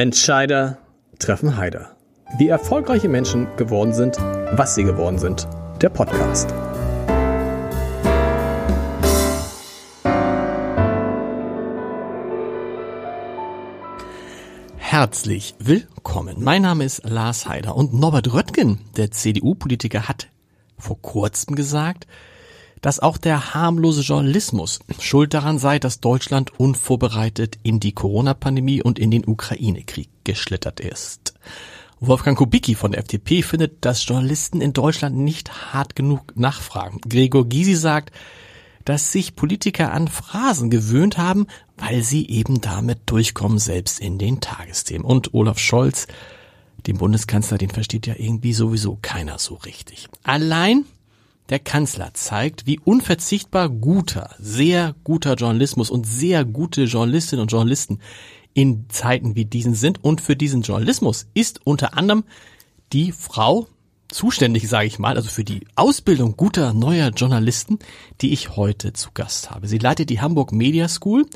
Entscheider treffen Heider. Wie erfolgreiche Menschen geworden sind, was sie geworden sind. Der Podcast. Herzlich willkommen. Mein Name ist Lars Heider und Norbert Röttgen, der CDU-Politiker, hat vor kurzem gesagt, dass auch der harmlose Journalismus schuld daran sei, dass Deutschland unvorbereitet in die Corona-Pandemie und in den Ukraine-Krieg geschlittert ist. Wolfgang Kubicki von der FDP findet, dass Journalisten in Deutschland nicht hart genug nachfragen. Gregor Gysi sagt, dass sich Politiker an Phrasen gewöhnt haben, weil sie eben damit durchkommen, selbst in den Tagesthemen. Und Olaf Scholz, den Bundeskanzler, den versteht ja irgendwie sowieso keiner so richtig. Allein der Kanzler zeigt, wie unverzichtbar guter, sehr guter Journalismus und sehr gute Journalistinnen und Journalisten in Zeiten wie diesen sind. Und für diesen Journalismus ist unter anderem die Frau zuständig, sage ich mal, also für die Ausbildung guter neuer Journalisten, die ich heute zu Gast habe. Sie leitet die Hamburg Media School,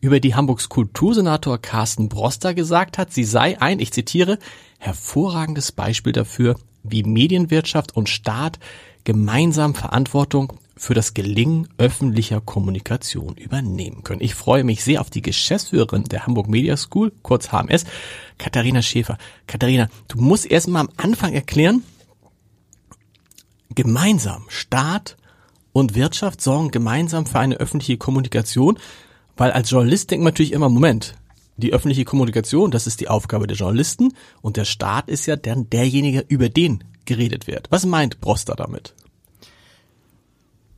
über die Hamburgs Kultursenator Carsten Broster gesagt hat, sie sei ein, ich zitiere, hervorragendes Beispiel dafür, wie Medienwirtschaft und Staat gemeinsam Verantwortung für das Gelingen öffentlicher Kommunikation übernehmen können. Ich freue mich sehr auf die Geschäftsführerin der Hamburg Media School, kurz HMS, Katharina Schäfer. Katharina, du musst erst mal am Anfang erklären, gemeinsam Staat und Wirtschaft sorgen gemeinsam für eine öffentliche Kommunikation, weil als Journalist denkt man natürlich immer, Moment, die öffentliche Kommunikation, das ist die Aufgabe der Journalisten und der Staat ist ja dann derjenige, über den geredet wird. Was meint Broster damit?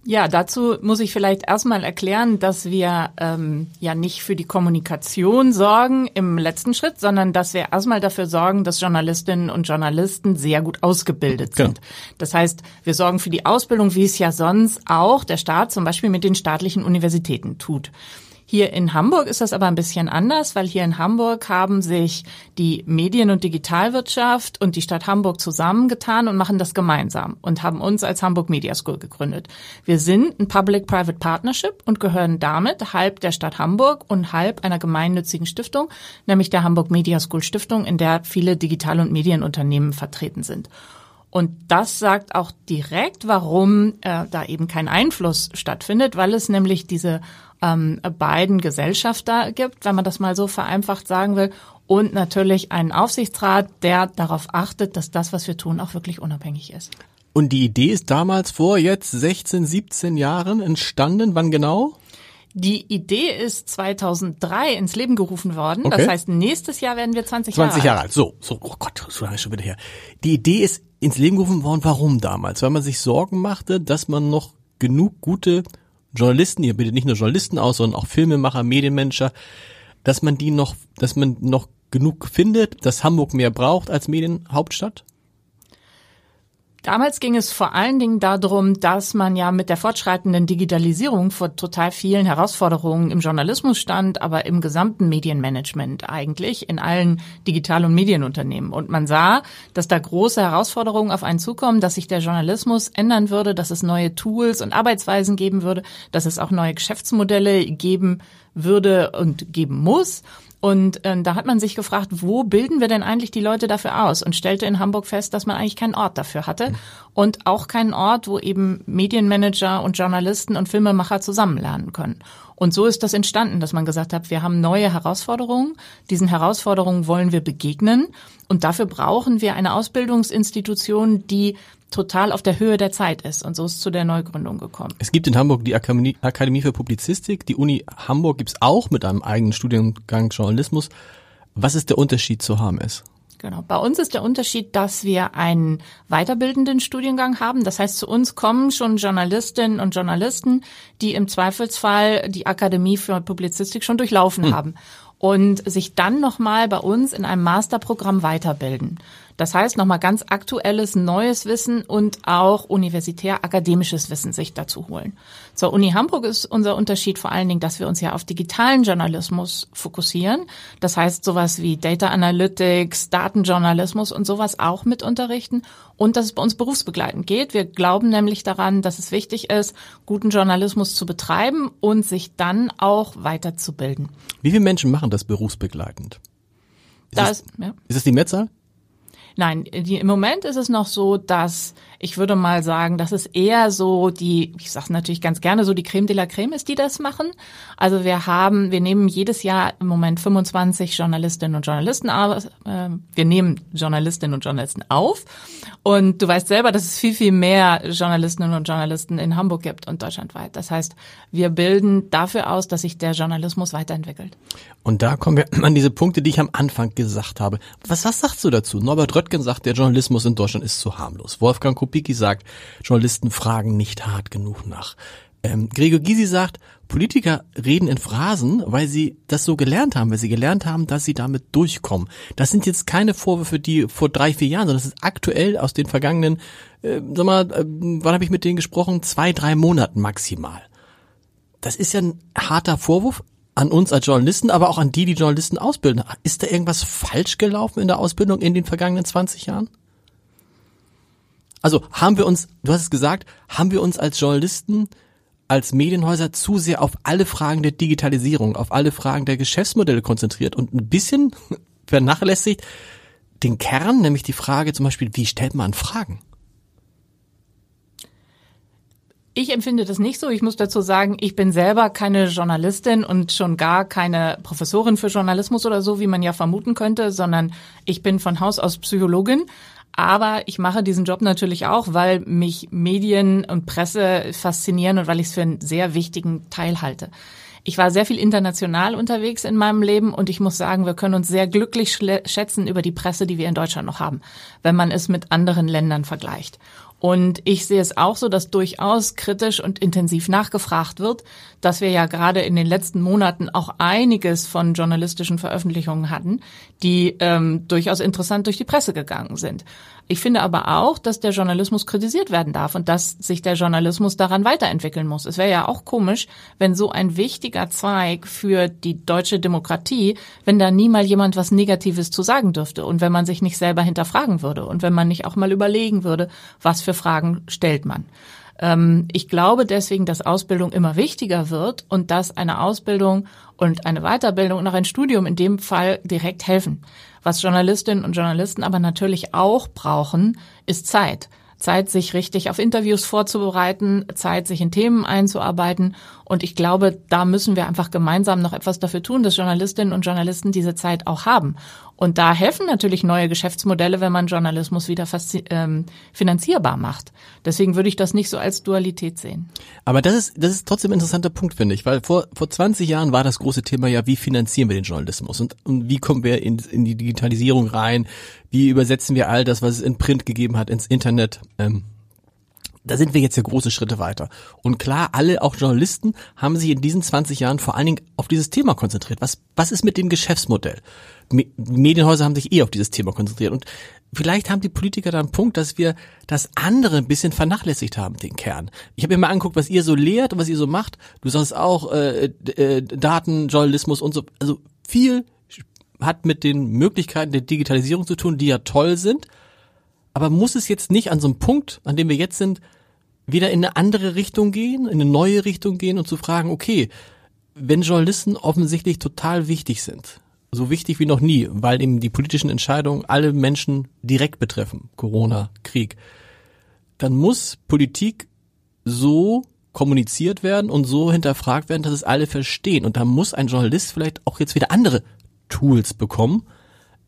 Ja, dazu muss ich vielleicht erstmal erklären, dass wir ähm, ja nicht für die Kommunikation sorgen im letzten Schritt, sondern dass wir erstmal dafür sorgen, dass Journalistinnen und Journalisten sehr gut ausgebildet sind. Genau. Das heißt, wir sorgen für die Ausbildung, wie es ja sonst auch der Staat zum Beispiel mit den staatlichen Universitäten tut. Hier in Hamburg ist das aber ein bisschen anders, weil hier in Hamburg haben sich die Medien- und Digitalwirtschaft und die Stadt Hamburg zusammengetan und machen das gemeinsam und haben uns als Hamburg Media School gegründet. Wir sind ein Public-Private Partnership und gehören damit halb der Stadt Hamburg und halb einer gemeinnützigen Stiftung, nämlich der Hamburg Media School Stiftung, in der viele Digital- und Medienunternehmen vertreten sind. Und das sagt auch direkt, warum äh, da eben kein Einfluss stattfindet, weil es nämlich diese ähm, beiden Gesellschafter gibt, wenn man das mal so vereinfacht sagen will, und natürlich einen Aufsichtsrat, der darauf achtet, dass das, was wir tun, auch wirklich unabhängig ist. Und die Idee ist damals vor jetzt 16, 17 Jahren entstanden. Wann genau? Die Idee ist 2003 ins Leben gerufen worden. Okay. Das heißt, nächstes Jahr werden wir 20, 20 Jahre alt. 20 Jahre alt. So, so, oh Gott, so lange schon wieder her. Die Idee ist ins Leben gerufen worden. Warum damals? Weil man sich Sorgen machte, dass man noch genug gute Journalisten, ihr bildet nicht nur Journalisten aus, sondern auch Filmemacher, Medienmanager, dass man die noch, dass man noch genug findet, dass Hamburg mehr braucht als Medienhauptstadt? Damals ging es vor allen Dingen darum, dass man ja mit der fortschreitenden Digitalisierung vor total vielen Herausforderungen im Journalismus stand, aber im gesamten Medienmanagement eigentlich, in allen Digital- und Medienunternehmen. Und man sah, dass da große Herausforderungen auf einen zukommen, dass sich der Journalismus ändern würde, dass es neue Tools und Arbeitsweisen geben würde, dass es auch neue Geschäftsmodelle geben würde und geben muss. Und äh, da hat man sich gefragt, wo bilden wir denn eigentlich die Leute dafür aus? Und stellte in Hamburg fest, dass man eigentlich keinen Ort dafür hatte und auch keinen Ort, wo eben Medienmanager und Journalisten und Filmemacher zusammen lernen können. Und so ist das entstanden, dass man gesagt hat, wir haben neue Herausforderungen. Diesen Herausforderungen wollen wir begegnen. Und dafür brauchen wir eine Ausbildungsinstitution, die total auf der Höhe der Zeit ist. Und so ist es zu der Neugründung gekommen. Es gibt in Hamburg die Akademie, Akademie für Publizistik. Die Uni Hamburg gibt's auch mit einem eigenen Studiengang Journalismus. Was ist der Unterschied zu HMS? Genau. Bei uns ist der Unterschied, dass wir einen weiterbildenden Studiengang haben. Das heißt, zu uns kommen schon Journalistinnen und Journalisten, die im Zweifelsfall die Akademie für Publizistik schon durchlaufen hm. haben und sich dann nochmal bei uns in einem Masterprogramm weiterbilden. Das heißt, nochmal ganz aktuelles, neues Wissen und auch universitär akademisches Wissen sich dazu holen. Zur Uni Hamburg ist unser Unterschied vor allen Dingen, dass wir uns ja auf digitalen Journalismus fokussieren. Das heißt, sowas wie Data Analytics, Datenjournalismus und sowas auch mit unterrichten und dass es bei uns berufsbegleitend geht. Wir glauben nämlich daran, dass es wichtig ist, guten Journalismus zu betreiben und sich dann auch weiterzubilden. Wie viele Menschen machen das berufsbegleitend? Ist, das, es, ja. ist es die Mehrzahl? Nein, die, im Moment ist es noch so, dass ich würde mal sagen, dass es eher so die, ich sage natürlich ganz gerne, so die Creme de la Creme ist, die das machen. Also wir haben, wir nehmen jedes Jahr im Moment 25 Journalistinnen und Journalisten. Äh, wir nehmen Journalistinnen und Journalisten auf. Und du weißt selber, dass es viel, viel mehr Journalistinnen und Journalisten in Hamburg gibt und deutschlandweit. Das heißt, wir bilden dafür aus, dass sich der Journalismus weiterentwickelt. Und da kommen wir an diese Punkte, die ich am Anfang gesagt habe. Was, was sagst du dazu? Norbert Röttgen sagt, der Journalismus in Deutschland ist zu harmlos. Wolfgang Kubicki sagt, Journalisten fragen nicht hart genug nach. Ähm, Gregor Gysi sagt, Politiker reden in Phrasen, weil sie das so gelernt haben, weil sie gelernt haben, dass sie damit durchkommen. Das sind jetzt keine Vorwürfe, die vor drei, vier Jahren, sondern das ist aktuell aus den vergangenen, äh, sag mal, äh, wann habe ich mit denen gesprochen? Zwei, drei Monaten maximal. Das ist ja ein harter Vorwurf, an uns als Journalisten, aber auch an die, die Journalisten ausbilden. Ist da irgendwas falsch gelaufen in der Ausbildung in den vergangenen 20 Jahren? Also haben wir uns, du hast es gesagt, haben wir uns als Journalisten, als Medienhäuser zu sehr auf alle Fragen der Digitalisierung, auf alle Fragen der Geschäftsmodelle konzentriert und ein bisschen vernachlässigt den Kern, nämlich die Frage zum Beispiel, wie stellt man Fragen? Ich empfinde das nicht so. Ich muss dazu sagen, ich bin selber keine Journalistin und schon gar keine Professorin für Journalismus oder so, wie man ja vermuten könnte, sondern ich bin von Haus aus Psychologin. Aber ich mache diesen Job natürlich auch, weil mich Medien und Presse faszinieren und weil ich es für einen sehr wichtigen Teil halte. Ich war sehr viel international unterwegs in meinem Leben und ich muss sagen, wir können uns sehr glücklich schätzen über die Presse, die wir in Deutschland noch haben, wenn man es mit anderen Ländern vergleicht. Und ich sehe es auch so, dass durchaus kritisch und intensiv nachgefragt wird, dass wir ja gerade in den letzten Monaten auch einiges von journalistischen Veröffentlichungen hatten, die ähm, durchaus interessant durch die Presse gegangen sind. Ich finde aber auch, dass der Journalismus kritisiert werden darf und dass sich der Journalismus daran weiterentwickeln muss. Es wäre ja auch komisch, wenn so ein wichtiger Zweig für die deutsche Demokratie, wenn da nie mal jemand was Negatives zu sagen dürfte und wenn man sich nicht selber hinterfragen würde und wenn man nicht auch mal überlegen würde, was für Fragen stellt man. Ähm, ich glaube deswegen, dass Ausbildung immer wichtiger wird und dass eine Ausbildung und eine Weiterbildung und auch ein Studium in dem Fall direkt helfen. Was Journalistinnen und Journalisten aber natürlich auch brauchen, ist Zeit. Zeit, sich richtig auf Interviews vorzubereiten, Zeit, sich in Themen einzuarbeiten. Und ich glaube, da müssen wir einfach gemeinsam noch etwas dafür tun, dass Journalistinnen und Journalisten diese Zeit auch haben. Und da helfen natürlich neue Geschäftsmodelle, wenn man Journalismus wieder ähm, finanzierbar macht. Deswegen würde ich das nicht so als Dualität sehen. Aber das ist, das ist trotzdem ein interessanter Punkt, finde ich, weil vor, vor 20 Jahren war das große Thema ja, wie finanzieren wir den Journalismus und, und wie kommen wir in, in die Digitalisierung rein, wie übersetzen wir all das, was es in Print gegeben hat, ins Internet. Ähm, da sind wir jetzt ja große Schritte weiter. Und klar, alle, auch Journalisten, haben sich in diesen 20 Jahren vor allen Dingen auf dieses Thema konzentriert. Was, was ist mit dem Geschäftsmodell? Medienhäuser haben sich eh auf dieses Thema konzentriert. Und vielleicht haben die Politiker da einen Punkt, dass wir das andere ein bisschen vernachlässigt haben, den Kern. Ich habe mir mal angeguckt, was ihr so lehrt und was ihr so macht. Du sagst auch äh, äh, Datenjournalismus und so. Also viel hat mit den Möglichkeiten der Digitalisierung zu tun, die ja toll sind. Aber muss es jetzt nicht an so einem Punkt, an dem wir jetzt sind, wieder in eine andere Richtung gehen, in eine neue Richtung gehen und zu fragen, okay, wenn Journalisten offensichtlich total wichtig sind, so wichtig wie noch nie, weil eben die politischen Entscheidungen alle Menschen direkt betreffen, Corona, Krieg, dann muss Politik so kommuniziert werden und so hinterfragt werden, dass es alle verstehen. Und da muss ein Journalist vielleicht auch jetzt wieder andere Tools bekommen,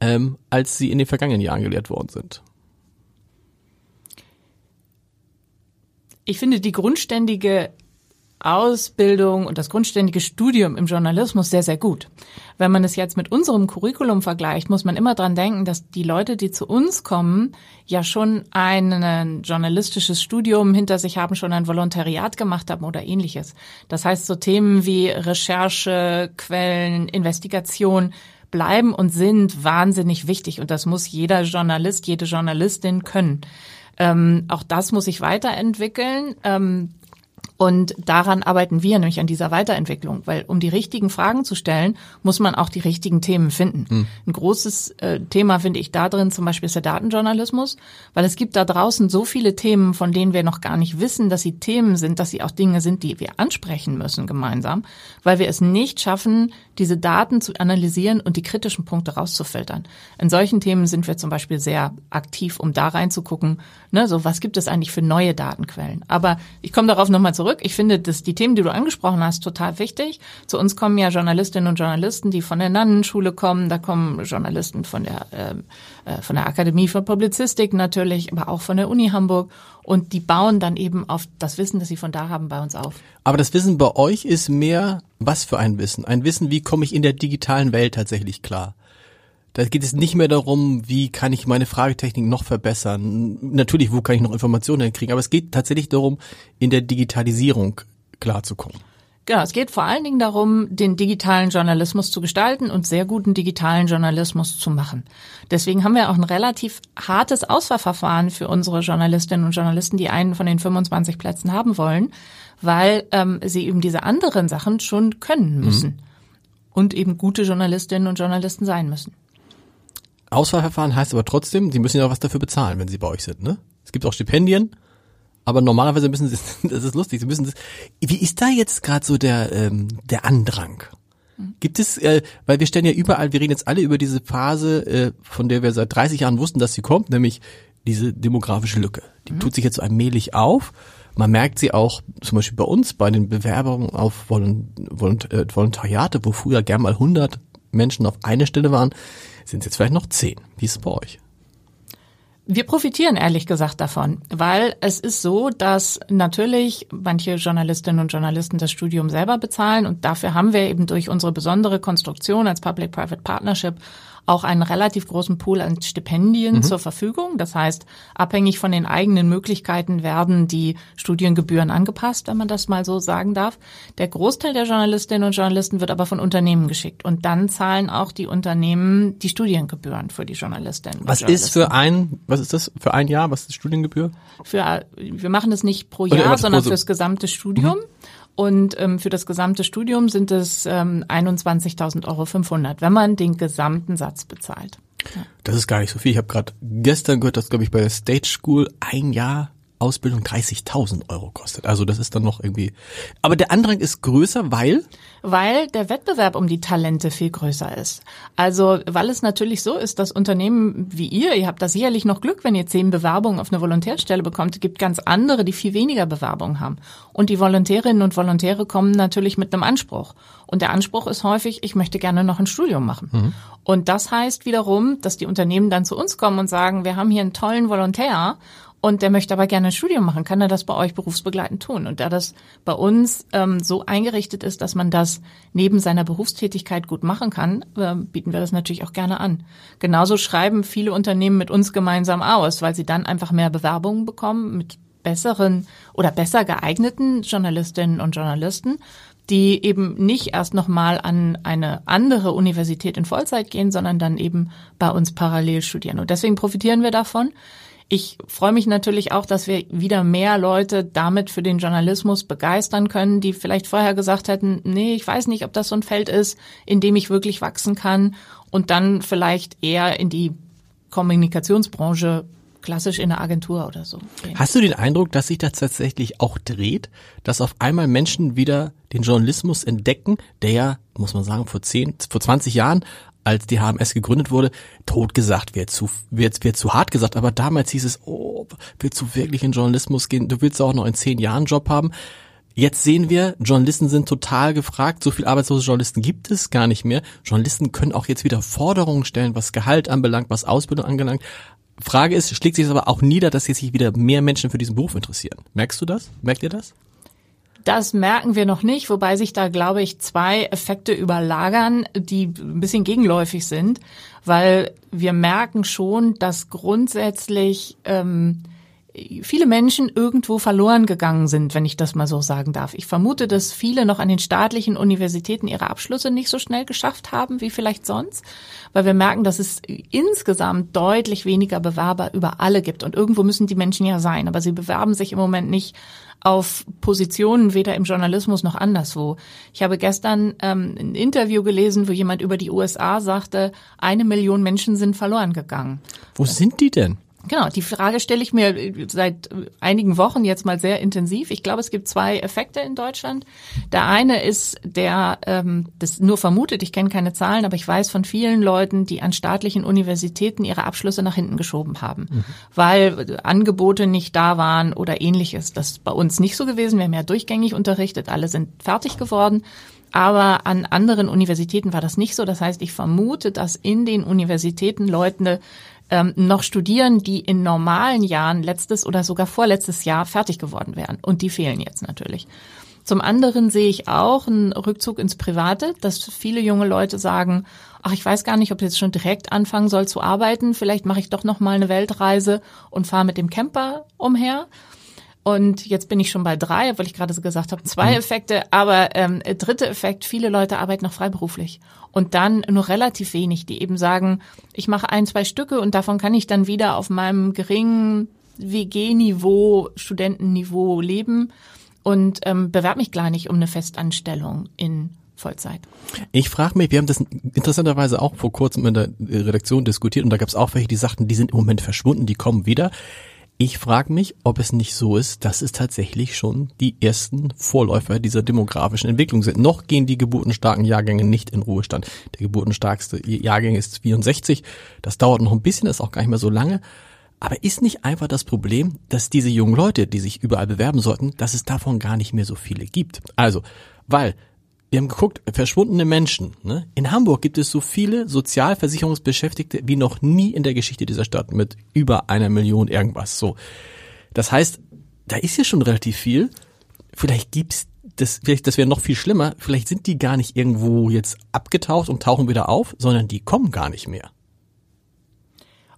ähm, als sie in den vergangenen Jahren gelehrt worden sind. Ich finde die grundständige Ausbildung und das grundständige Studium im Journalismus sehr, sehr gut. Wenn man es jetzt mit unserem Curriculum vergleicht, muss man immer dran denken, dass die Leute, die zu uns kommen, ja schon ein journalistisches Studium hinter sich haben, schon ein Volontariat gemacht haben oder ähnliches. Das heißt, so Themen wie Recherche, Quellen, Investigation bleiben und sind wahnsinnig wichtig und das muss jeder Journalist, jede Journalistin können. Ähm, auch das muss sich weiterentwickeln. Ähm, Und daran arbeiten wir nämlich an dieser Weiterentwicklung, weil um die richtigen Fragen zu stellen, muss man auch die richtigen Themen finden. Mhm. Ein großes äh, Thema finde ich da drin zum Beispiel ist der Datenjournalismus, weil es gibt da draußen so viele Themen, von denen wir noch gar nicht wissen, dass sie Themen sind, dass sie auch Dinge sind, die wir ansprechen müssen gemeinsam, weil wir es nicht schaffen, diese Daten zu analysieren und die kritischen Punkte rauszufiltern. In solchen Themen sind wir zum Beispiel sehr aktiv, um da reinzugucken, ne, so was gibt es eigentlich für neue Datenquellen. Aber ich komme darauf nochmal zurück. Ich finde, dass die Themen, die du angesprochen hast, total wichtig. Zu uns kommen ja Journalistinnen und Journalisten, die von der Nannenschule kommen. Da kommen Journalisten von der, ähm, äh, von der Akademie für Publizistik natürlich, aber auch von der Uni Hamburg. Und die bauen dann eben auf das Wissen, das sie von da haben, bei uns auf. Aber das Wissen bei euch ist mehr, was für ein Wissen? Ein Wissen, wie komme ich in der digitalen Welt tatsächlich klar? Da geht es nicht mehr darum, wie kann ich meine Fragetechnik noch verbessern. Natürlich, wo kann ich noch Informationen hinkriegen, aber es geht tatsächlich darum, in der Digitalisierung klarzukommen. Genau, es geht vor allen Dingen darum, den digitalen Journalismus zu gestalten und sehr guten digitalen Journalismus zu machen. Deswegen haben wir auch ein relativ hartes Auswahlverfahren für unsere Journalistinnen und Journalisten, die einen von den 25 Plätzen haben wollen, weil ähm, sie eben diese anderen Sachen schon können müssen mhm. und eben gute Journalistinnen und Journalisten sein müssen. Auswahlverfahren heißt aber trotzdem, sie müssen ja auch was dafür bezahlen, wenn sie bei euch sind, ne? Es gibt auch Stipendien, aber normalerweise müssen sie, das ist lustig, sie müssen das, wie ist da jetzt gerade so der, ähm, der Andrang? Gibt es, äh, weil wir stellen ja überall, wir reden jetzt alle über diese Phase, äh, von der wir seit 30 Jahren wussten, dass sie kommt, nämlich diese demografische Lücke. Die mhm. tut sich jetzt so allmählich auf. Man merkt sie auch zum Beispiel bei uns, bei den Bewerbungen auf äh, Volontariate, wo früher gern mal 100 Menschen auf eine Stelle waren, sind es jetzt vielleicht noch zehn. Wie ist es bei euch? Wir profitieren ehrlich gesagt davon, weil es ist so, dass natürlich manche Journalistinnen und Journalisten das Studium selber bezahlen und dafür haben wir eben durch unsere besondere Konstruktion als Public-Private Partnership auch einen relativ großen Pool an Stipendien mhm. zur Verfügung. Das heißt, abhängig von den eigenen Möglichkeiten werden die Studiengebühren angepasst, wenn man das mal so sagen darf. Der Großteil der Journalistinnen und Journalisten wird aber von Unternehmen geschickt und dann zahlen auch die Unternehmen die Studiengebühren für die Journalistinnen. Was ist für ein, was ist das für ein Jahr? Was ist die Studiengebühr? Für, wir machen das nicht pro Jahr, sondern fürs gesamte Studium. Mhm. Und ähm, für das gesamte Studium sind es ähm, 21.500 Euro, wenn man den gesamten Satz bezahlt. Ja. Das ist gar nicht so viel. Ich habe gerade gestern gehört, dass, glaube ich, bei der Stage School ein Jahr Ausbildung 30.000 Euro kostet. Also das ist dann noch irgendwie. Aber der Andrang ist größer, weil? Weil der Wettbewerb um die Talente viel größer ist. Also weil es natürlich so ist, dass Unternehmen wie ihr, ihr habt da sicherlich noch Glück, wenn ihr zehn Bewerbungen auf eine Volontärstelle bekommt. Es gibt ganz andere, die viel weniger Bewerbungen haben. Und die Volontärinnen und Volontäre kommen natürlich mit einem Anspruch. Und der Anspruch ist häufig, ich möchte gerne noch ein Studium machen. Mhm. Und das heißt wiederum, dass die Unternehmen dann zu uns kommen und sagen, wir haben hier einen tollen Volontär und der möchte aber gerne ein Studium machen, kann er das bei euch berufsbegleitend tun? Und da das bei uns ähm, so eingerichtet ist, dass man das neben seiner Berufstätigkeit gut machen kann, äh, bieten wir das natürlich auch gerne an. Genauso schreiben viele Unternehmen mit uns gemeinsam aus, weil sie dann einfach mehr Bewerbungen bekommen mit besseren oder besser geeigneten Journalistinnen und Journalisten, die eben nicht erst nochmal an eine andere Universität in Vollzeit gehen, sondern dann eben bei uns parallel studieren. Und deswegen profitieren wir davon. Ich freue mich natürlich auch, dass wir wieder mehr Leute damit für den Journalismus begeistern können, die vielleicht vorher gesagt hätten, nee, ich weiß nicht, ob das so ein Feld ist, in dem ich wirklich wachsen kann und dann vielleicht eher in die Kommunikationsbranche klassisch in einer Agentur oder so. Gehen. Hast du den Eindruck, dass sich das tatsächlich auch dreht, dass auf einmal Menschen wieder den Journalismus entdecken, der ja, muss man sagen, vor zehn, vor 20 Jahren als die HMS gegründet wurde, tot gesagt, wird zu, wird, wird zu hart gesagt, aber damals hieß es, oh, willst du wirklich in Journalismus gehen? Du willst auch noch in zehn Jahren einen Job haben. Jetzt sehen wir, Journalisten sind total gefragt. So viel arbeitslose Journalisten gibt es gar nicht mehr. Journalisten können auch jetzt wieder Forderungen stellen, was Gehalt anbelangt, was Ausbildung anbelangt. Frage ist, schlägt sich aber auch nieder, dass jetzt sich wieder mehr Menschen für diesen Beruf interessieren. Merkst du das? Merkt ihr das? Das merken wir noch nicht, wobei sich da, glaube ich, zwei Effekte überlagern, die ein bisschen gegenläufig sind, weil wir merken schon, dass grundsätzlich ähm, viele Menschen irgendwo verloren gegangen sind, wenn ich das mal so sagen darf. Ich vermute, dass viele noch an den staatlichen Universitäten ihre Abschlüsse nicht so schnell geschafft haben wie vielleicht sonst, weil wir merken, dass es insgesamt deutlich weniger Bewerber über alle gibt. Und irgendwo müssen die Menschen ja sein, aber sie bewerben sich im Moment nicht auf Positionen weder im Journalismus noch anderswo. Ich habe gestern ähm, ein Interview gelesen, wo jemand über die USA sagte, eine Million Menschen sind verloren gegangen. Wo sind die denn? Genau, die Frage stelle ich mir seit einigen Wochen jetzt mal sehr intensiv. Ich glaube, es gibt zwei Effekte in Deutschland. Der eine ist der, ähm, das nur vermutet, ich kenne keine Zahlen, aber ich weiß von vielen Leuten, die an staatlichen Universitäten ihre Abschlüsse nach hinten geschoben haben, mhm. weil Angebote nicht da waren oder ähnliches. Das ist bei uns nicht so gewesen. Wir haben ja durchgängig unterrichtet, alle sind fertig geworden. Aber an anderen Universitäten war das nicht so. Das heißt, ich vermute, dass in den Universitäten Leute ähm, noch studieren, die in normalen Jahren letztes oder sogar vorletztes Jahr fertig geworden wären. Und die fehlen jetzt natürlich. Zum anderen sehe ich auch einen Rückzug ins Private, dass viele junge Leute sagen, ach, ich weiß gar nicht, ob ich jetzt schon direkt anfangen soll zu arbeiten. Vielleicht mache ich doch noch mal eine Weltreise und fahre mit dem Camper umher. Und jetzt bin ich schon bei drei, weil ich gerade so gesagt habe, zwei mhm. Effekte. Aber ähm, dritte Effekt, viele Leute arbeiten noch freiberuflich. Und dann nur relativ wenig, die eben sagen, ich mache ein, zwei Stücke und davon kann ich dann wieder auf meinem geringen WG-Niveau, Studentenniveau leben und ähm, bewerbe mich gar nicht um eine Festanstellung in Vollzeit. Ich frage mich, wir haben das interessanterweise auch vor kurzem in der Redaktion diskutiert und da gab es auch welche, die sagten, die sind im Moment verschwunden, die kommen wieder. Ich frage mich, ob es nicht so ist, dass es tatsächlich schon die ersten Vorläufer dieser demografischen Entwicklung sind. Noch gehen die geburtenstarken Jahrgänge nicht in Ruhestand. Der geburtenstarkste Jahrgang ist 64. Das dauert noch ein bisschen, ist auch gar nicht mehr so lange. Aber ist nicht einfach das Problem, dass diese jungen Leute, die sich überall bewerben sollten, dass es davon gar nicht mehr so viele gibt? Also, weil wir haben geguckt, verschwundene Menschen. Ne? In Hamburg gibt es so viele Sozialversicherungsbeschäftigte wie noch nie in der Geschichte dieser Stadt mit über einer Million irgendwas. So, das heißt, da ist ja schon relativ viel. Vielleicht gibt's das, vielleicht das wäre noch viel schlimmer. Vielleicht sind die gar nicht irgendwo jetzt abgetaucht und tauchen wieder auf, sondern die kommen gar nicht mehr.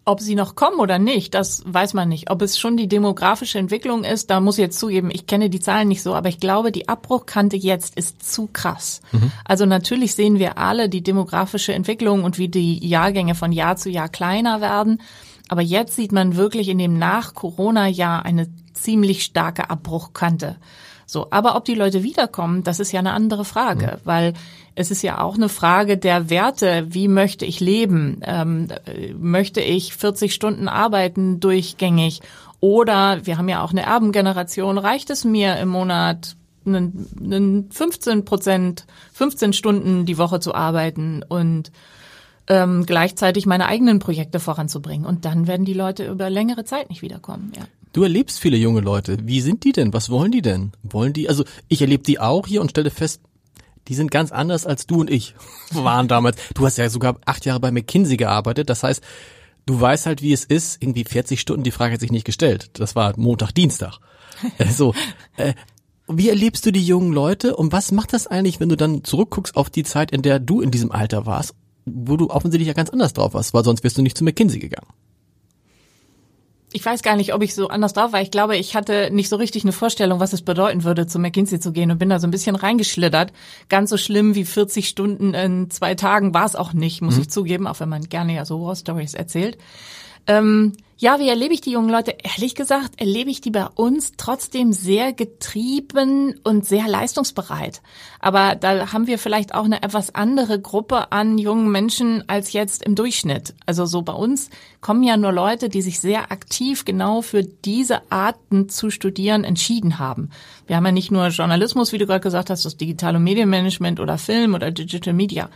Ob sie noch kommen oder nicht, das weiß man nicht. Ob es schon die demografische Entwicklung ist, da muss ich jetzt zugeben, ich kenne die Zahlen nicht so, aber ich glaube, die Abbruchkante jetzt ist zu krass. Mhm. Also natürlich sehen wir alle die demografische Entwicklung und wie die Jahrgänge von Jahr zu Jahr kleiner werden. Aber jetzt sieht man wirklich in dem Nach-Corona-Jahr eine ziemlich starke Abbruchkante. So, aber ob die Leute wiederkommen, das ist ja eine andere Frage, mhm. weil es ist ja auch eine Frage der Werte. Wie möchte ich leben? Ähm, möchte ich 40 Stunden arbeiten durchgängig? Oder wir haben ja auch eine Erbengeneration. Reicht es mir im Monat einen, einen 15 Prozent, 15 Stunden die Woche zu arbeiten und ähm, gleichzeitig meine eigenen Projekte voranzubringen? Und dann werden die Leute über längere Zeit nicht wiederkommen. Ja. Du erlebst viele junge Leute. Wie sind die denn? Was wollen die denn? Wollen die, also ich erlebe die auch hier und stelle fest, die sind ganz anders als du und ich waren damals. Du hast ja sogar acht Jahre bei McKinsey gearbeitet. Das heißt, du weißt halt, wie es ist. Irgendwie 40 Stunden, die Frage hat sich nicht gestellt. Das war Montag, Dienstag. so, äh, wie erlebst du die jungen Leute und was macht das eigentlich, wenn du dann zurückguckst auf die Zeit, in der du in diesem Alter warst, wo du offensichtlich ja ganz anders drauf warst, weil sonst wärst du nicht zu McKinsey gegangen? Ich weiß gar nicht, ob ich so anders drauf war. Ich glaube, ich hatte nicht so richtig eine Vorstellung, was es bedeuten würde, zu McKinsey zu gehen und bin da so ein bisschen reingeschlittert. Ganz so schlimm wie 40 Stunden in zwei Tagen war es auch nicht, muss mhm. ich zugeben, auch wenn man gerne ja so War Stories erzählt. Ähm, ja, wie erlebe ich die jungen Leute? Ehrlich gesagt, erlebe ich die bei uns trotzdem sehr getrieben und sehr leistungsbereit. Aber da haben wir vielleicht auch eine etwas andere Gruppe an jungen Menschen als jetzt im Durchschnitt. Also so bei uns kommen ja nur Leute, die sich sehr aktiv genau für diese Arten zu studieren entschieden haben. Wir haben ja nicht nur Journalismus, wie du gerade gesagt hast, das digitale Medienmanagement oder Film oder Digital Media.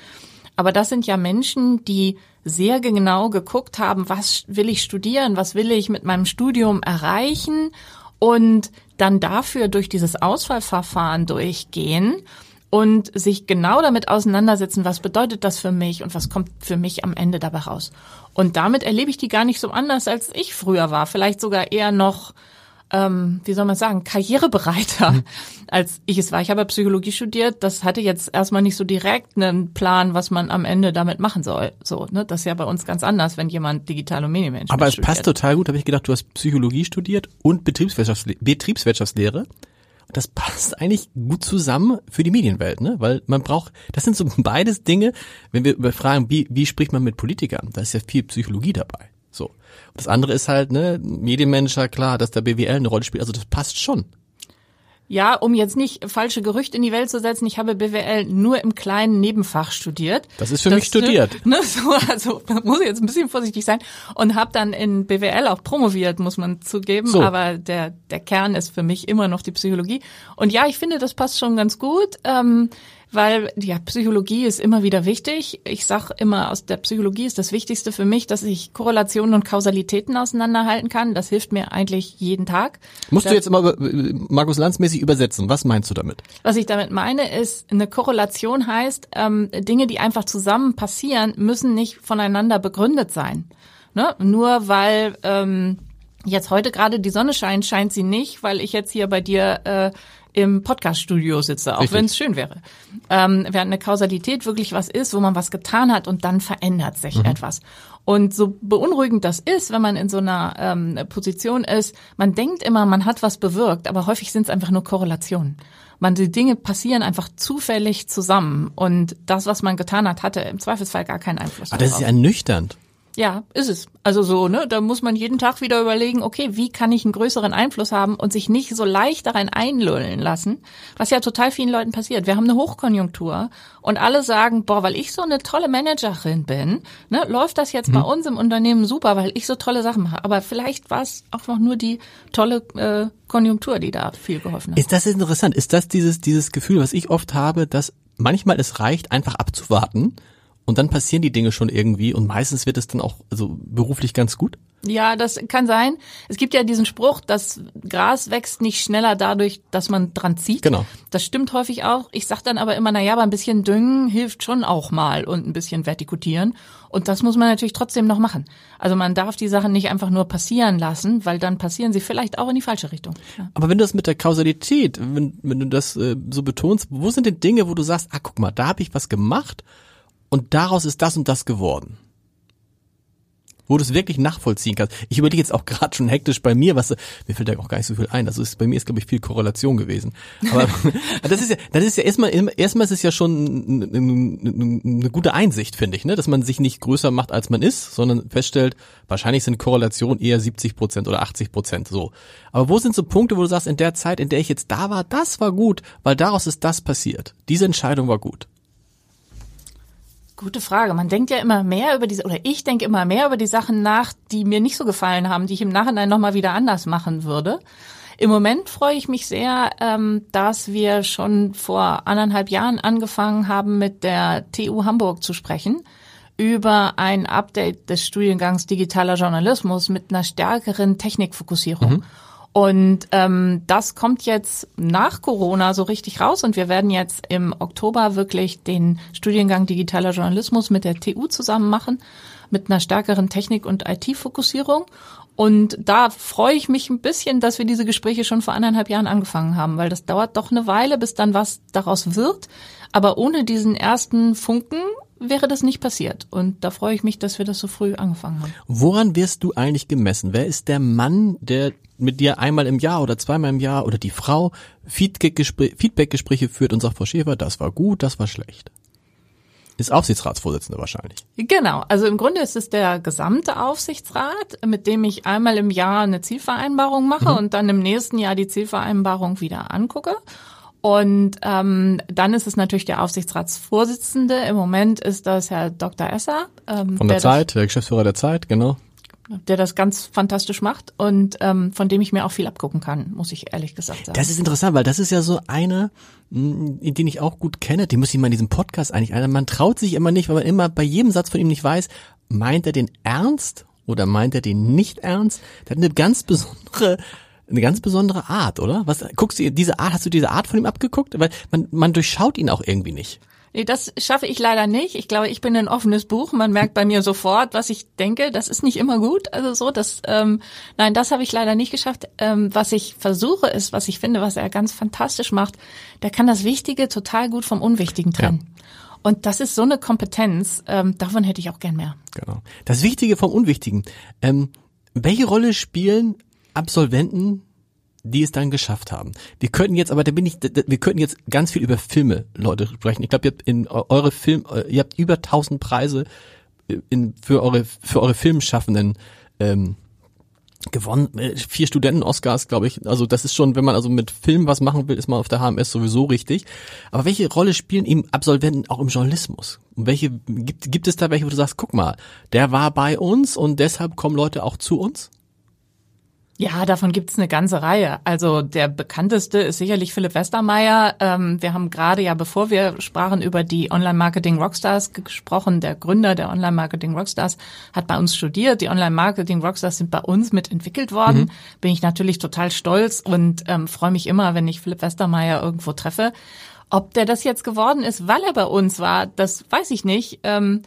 Aber das sind ja Menschen, die sehr genau geguckt haben, was will ich studieren, was will ich mit meinem Studium erreichen und dann dafür durch dieses Auswahlverfahren durchgehen und sich genau damit auseinandersetzen, was bedeutet das für mich und was kommt für mich am Ende dabei raus. Und damit erlebe ich die gar nicht so anders, als ich früher war. Vielleicht sogar eher noch ähm, wie soll man sagen, karrierebereiter, mhm. als ich es war. Ich habe Psychologie studiert, das hatte jetzt erstmal nicht so direkt einen Plan, was man am Ende damit machen soll. So, ne? Das ist ja bei uns ganz anders, wenn jemand Digital- und Medienmanagement Aber es studiert. passt total gut, habe ich gedacht, du hast Psychologie studiert und Betriebswirtschaftslehre. Betriebswirtschaftslehre. Das passt eigentlich gut zusammen für die Medienwelt, ne? Weil man braucht, das sind so beides Dinge, wenn wir über fragen, wie, wie spricht man mit Politikern, da ist ja viel Psychologie dabei. So. Das andere ist halt, ne, Medienmanager, klar, dass der BWL eine Rolle spielt, also das passt schon. Ja, um jetzt nicht falsche Gerüchte in die Welt zu setzen, ich habe BWL nur im kleinen Nebenfach studiert. Das ist für das, mich studiert. Ne, so, also muss ich jetzt ein bisschen vorsichtig sein und habe dann in BWL auch promoviert, muss man zugeben. So. Aber der der Kern ist für mich immer noch die Psychologie. Und ja, ich finde, das passt schon ganz gut. Ähm, weil ja Psychologie ist immer wieder wichtig. Ich sag immer, aus der Psychologie ist das Wichtigste für mich, dass ich Korrelationen und Kausalitäten auseinanderhalten kann. Das hilft mir eigentlich jeden Tag. Musst das, du jetzt immer Markus Lanz mäßig übersetzen? Was meinst du damit? Was ich damit meine, ist eine Korrelation heißt, ähm, Dinge, die einfach zusammen passieren, müssen nicht voneinander begründet sein. Ne? Nur weil ähm, jetzt heute gerade die Sonne scheint, scheint sie nicht, weil ich jetzt hier bei dir äh, im Podcaststudio sitze, auch wenn es schön wäre. Ähm, während eine Kausalität wirklich was ist, wo man was getan hat und dann verändert sich mhm. etwas. Und so beunruhigend das ist, wenn man in so einer ähm, Position ist, man denkt immer, man hat was bewirkt, aber häufig sind es einfach nur Korrelationen. Man, die Dinge passieren einfach zufällig zusammen und das, was man getan hat, hatte im Zweifelsfall gar keinen Einfluss. Aber das ist ja ernüchternd. Ja, ist es. Also so, ne, da muss man jeden Tag wieder überlegen, okay, wie kann ich einen größeren Einfluss haben und sich nicht so leicht darin einlullen lassen, was ja total vielen Leuten passiert. Wir haben eine Hochkonjunktur und alle sagen, boah, weil ich so eine tolle Managerin bin, ne, läuft das jetzt mhm. bei uns im Unternehmen super, weil ich so tolle Sachen mache. Aber vielleicht war es auch noch nur die tolle äh, Konjunktur, die da viel geholfen hat. Ist das interessant? Ist das dieses dieses Gefühl, was ich oft habe, dass manchmal es reicht, einfach abzuwarten? Und dann passieren die Dinge schon irgendwie und meistens wird es dann auch also beruflich ganz gut. Ja, das kann sein. Es gibt ja diesen Spruch, das Gras wächst nicht schneller dadurch, dass man dran zieht. Genau. Das stimmt häufig auch. Ich sag dann aber immer, na ja, aber ein bisschen düngen hilft schon auch mal und ein bisschen vertikutieren. Und das muss man natürlich trotzdem noch machen. Also man darf die Sachen nicht einfach nur passieren lassen, weil dann passieren sie vielleicht auch in die falsche Richtung. Ja. Aber wenn du das mit der Kausalität, wenn, wenn du das äh, so betonst, wo sind denn Dinge, wo du sagst, ah, guck mal, da habe ich was gemacht und daraus ist das und das geworden. Wo du es wirklich nachvollziehen kannst. Ich überlege jetzt auch gerade schon hektisch bei mir, was mir fällt ja auch gar nicht so viel ein. Also ist, bei mir ist glaube ich viel Korrelation gewesen. Aber das ist ja, das ist ja erstmal erstmal ist es ja schon eine, eine gute Einsicht, finde ich, ne, dass man sich nicht größer macht als man ist, sondern feststellt, wahrscheinlich sind Korrelationen eher 70 Prozent oder 80 Prozent so. Aber wo sind so Punkte, wo du sagst, in der Zeit, in der ich jetzt da war, das war gut, weil daraus ist das passiert. Diese Entscheidung war gut. Gute Frage. Man denkt ja immer mehr über diese, oder ich denke immer mehr über die Sachen nach, die mir nicht so gefallen haben, die ich im Nachhinein nochmal wieder anders machen würde. Im Moment freue ich mich sehr, ähm, dass wir schon vor anderthalb Jahren angefangen haben, mit der TU Hamburg zu sprechen über ein Update des Studiengangs Digitaler Journalismus mit einer stärkeren Technikfokussierung. Mhm. Und ähm, das kommt jetzt nach Corona so richtig raus und wir werden jetzt im Oktober wirklich den Studiengang Digitaler Journalismus mit der TU zusammen machen, mit einer stärkeren Technik- und IT-Fokussierung. Und da freue ich mich ein bisschen, dass wir diese Gespräche schon vor anderthalb Jahren angefangen haben, weil das dauert doch eine Weile, bis dann was daraus wird. Aber ohne diesen ersten Funken wäre das nicht passiert. Und da freue ich mich, dass wir das so früh angefangen haben. Woran wirst du eigentlich gemessen? Wer ist der Mann, der mit dir einmal im Jahr oder zweimal im Jahr oder die Frau Feedback-Gespräche führt und sagt, Frau Schäfer, das war gut, das war schlecht? Ist Aufsichtsratsvorsitzende wahrscheinlich. Genau. Also im Grunde ist es der gesamte Aufsichtsrat, mit dem ich einmal im Jahr eine Zielvereinbarung mache mhm. und dann im nächsten Jahr die Zielvereinbarung wieder angucke. Und ähm, dann ist es natürlich der Aufsichtsratsvorsitzende. Im Moment ist das Herr Dr. Esser. Ähm, Von der, der Zeit, der Geschäftsführer der Zeit, genau der das ganz fantastisch macht und ähm, von dem ich mir auch viel abgucken kann, muss ich ehrlich gesagt sagen. Das ist interessant, weil das ist ja so einer, mm, den ich auch gut kenne, den muss ich mal in diesem Podcast eigentlich ein. Man traut sich immer nicht, weil man immer bei jedem Satz von ihm nicht weiß, meint er den ernst oder meint er den nicht ernst? Der hat eine ganz besondere eine ganz besondere Art, oder? Was guckst du diese Art, hast du diese Art von ihm abgeguckt? Weil man, man durchschaut ihn auch irgendwie nicht. Nee, das schaffe ich leider nicht. Ich glaube, ich bin ein offenes Buch. Man merkt bei mir sofort, was ich denke. Das ist nicht immer gut. Also so, das ähm, nein, das habe ich leider nicht geschafft. Ähm, was ich versuche ist, was ich finde, was er ganz fantastisch macht, der kann das Wichtige total gut vom Unwichtigen trennen. Ja. Und das ist so eine Kompetenz, ähm, davon hätte ich auch gern mehr. Genau. Das Wichtige vom Unwichtigen. Ähm, welche Rolle spielen Absolventen die es dann geschafft haben. Wir könnten jetzt, aber da bin ich, wir könnten jetzt ganz viel über Filme, Leute, sprechen. Ich glaube, ihr habt in eure Film, ihr habt über 1000 Preise in, für eure für eure Filmschaffenden ähm, gewonnen, äh, vier Studenten-Oscars, glaube ich. Also das ist schon, wenn man also mit Film was machen will, ist man auf der HMS sowieso richtig. Aber welche Rolle spielen eben Absolventen auch im Journalismus? Und welche gibt, gibt es da welche, wo du sagst, guck mal, der war bei uns und deshalb kommen Leute auch zu uns? Ja, davon gibt's eine ganze Reihe. Also der bekannteste ist sicherlich Philipp Westermeier. Ähm, wir haben gerade ja, bevor wir sprachen über die Online-Marketing-Rockstars gesprochen, der Gründer der Online-Marketing-Rockstars hat bei uns studiert. Die Online-Marketing-Rockstars sind bei uns mitentwickelt worden. Mhm. Bin ich natürlich total stolz und ähm, freue mich immer, wenn ich Philipp Westermeier irgendwo treffe. Ob der das jetzt geworden ist, weil er bei uns war, das weiß ich nicht. Ähm,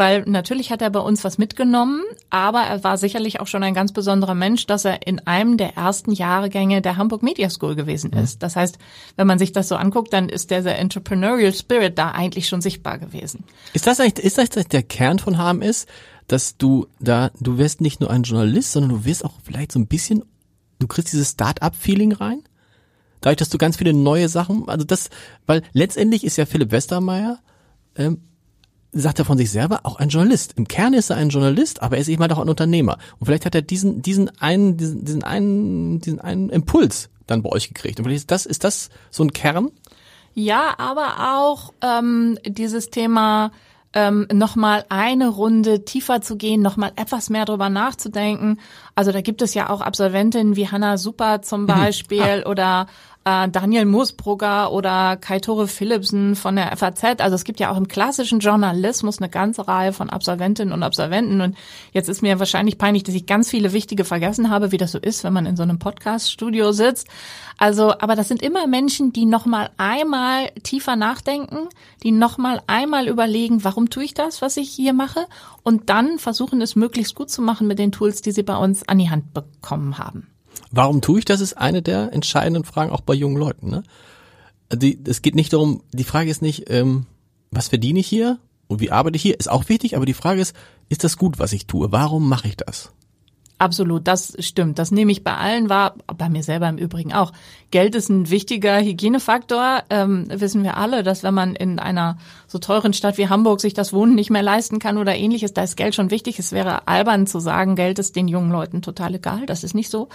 weil natürlich hat er bei uns was mitgenommen, aber er war sicherlich auch schon ein ganz besonderer Mensch, dass er in einem der ersten Jahrgänge der Hamburg Media School gewesen ist. Mhm. Das heißt, wenn man sich das so anguckt, dann ist der, Entrepreneurial Spirit da eigentlich schon sichtbar gewesen. Ist das eigentlich, ist das der Kern von HMS, dass du da, du wirst nicht nur ein Journalist, sondern du wirst auch vielleicht so ein bisschen, du kriegst dieses Start-up-Feeling rein? Dadurch, dass du ganz viele neue Sachen, also das, weil letztendlich ist ja Philipp Westermeier ähm, sagt er von sich selber, auch ein Journalist. Im Kern ist er ein Journalist, aber er ist eben halt auch ein Unternehmer. Und vielleicht hat er diesen, diesen einen, diesen, diesen einen, diesen einen Impuls dann bei euch gekriegt. Und vielleicht ist das, ist das so ein Kern? Ja, aber auch ähm, dieses Thema ähm, nochmal eine Runde tiefer zu gehen, nochmal etwas mehr drüber nachzudenken. Also da gibt es ja auch Absolventinnen wie Hannah Super zum mhm. Beispiel ah. oder äh, Daniel Moosbrugger oder Kai-Tore Philipsen von der FAZ. Also es gibt ja auch im klassischen Journalismus eine ganze Reihe von Absolventinnen und Absolventen. Und jetzt ist mir wahrscheinlich peinlich, dass ich ganz viele wichtige vergessen habe, wie das so ist, wenn man in so einem Podcast-Studio sitzt. Also, aber das sind immer Menschen, die nochmal einmal tiefer nachdenken, die nochmal einmal überlegen, warum tue ich das, was ich hier mache? Und dann versuchen es möglichst gut zu machen mit den Tools, die sie bei uns an die Hand bekommen haben. Warum tue ich das, ist eine der entscheidenden Fragen auch bei jungen Leuten. Ne? Die, es geht nicht darum, die Frage ist nicht, ähm, was verdiene ich hier und wie arbeite ich hier, ist auch wichtig, aber die Frage ist, ist das gut, was ich tue? Warum mache ich das? Absolut, das stimmt. Das nehme ich bei allen wahr, bei mir selber im Übrigen auch. Geld ist ein wichtiger Hygienefaktor. Ähm, wissen wir alle, dass wenn man in einer so teuren Stadt wie Hamburg sich das Wohnen nicht mehr leisten kann oder ähnliches, da ist Geld schon wichtig. Es wäre albern zu sagen, Geld ist den jungen Leuten total egal. Das ist nicht so.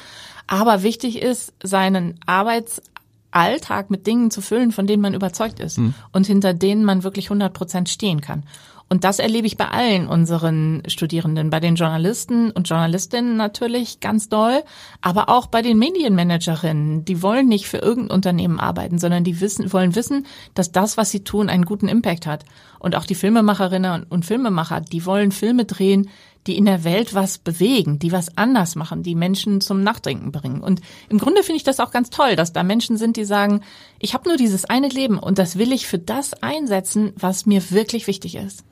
Aber wichtig ist, seinen Arbeitsalltag mit Dingen zu füllen, von denen man überzeugt ist hm. und hinter denen man wirklich 100 Prozent stehen kann. Und das erlebe ich bei allen unseren Studierenden, bei den Journalisten und Journalistinnen natürlich ganz doll, aber auch bei den Medienmanagerinnen. Die wollen nicht für irgendein Unternehmen arbeiten, sondern die wissen, wollen wissen, dass das, was sie tun, einen guten Impact hat. Und auch die Filmemacherinnen und Filmemacher, die wollen Filme drehen, die in der Welt was bewegen, die was anders machen, die Menschen zum Nachdenken bringen. Und im Grunde finde ich das auch ganz toll, dass da Menschen sind, die sagen, ich habe nur dieses eine Leben und das will ich für das einsetzen, was mir wirklich wichtig ist.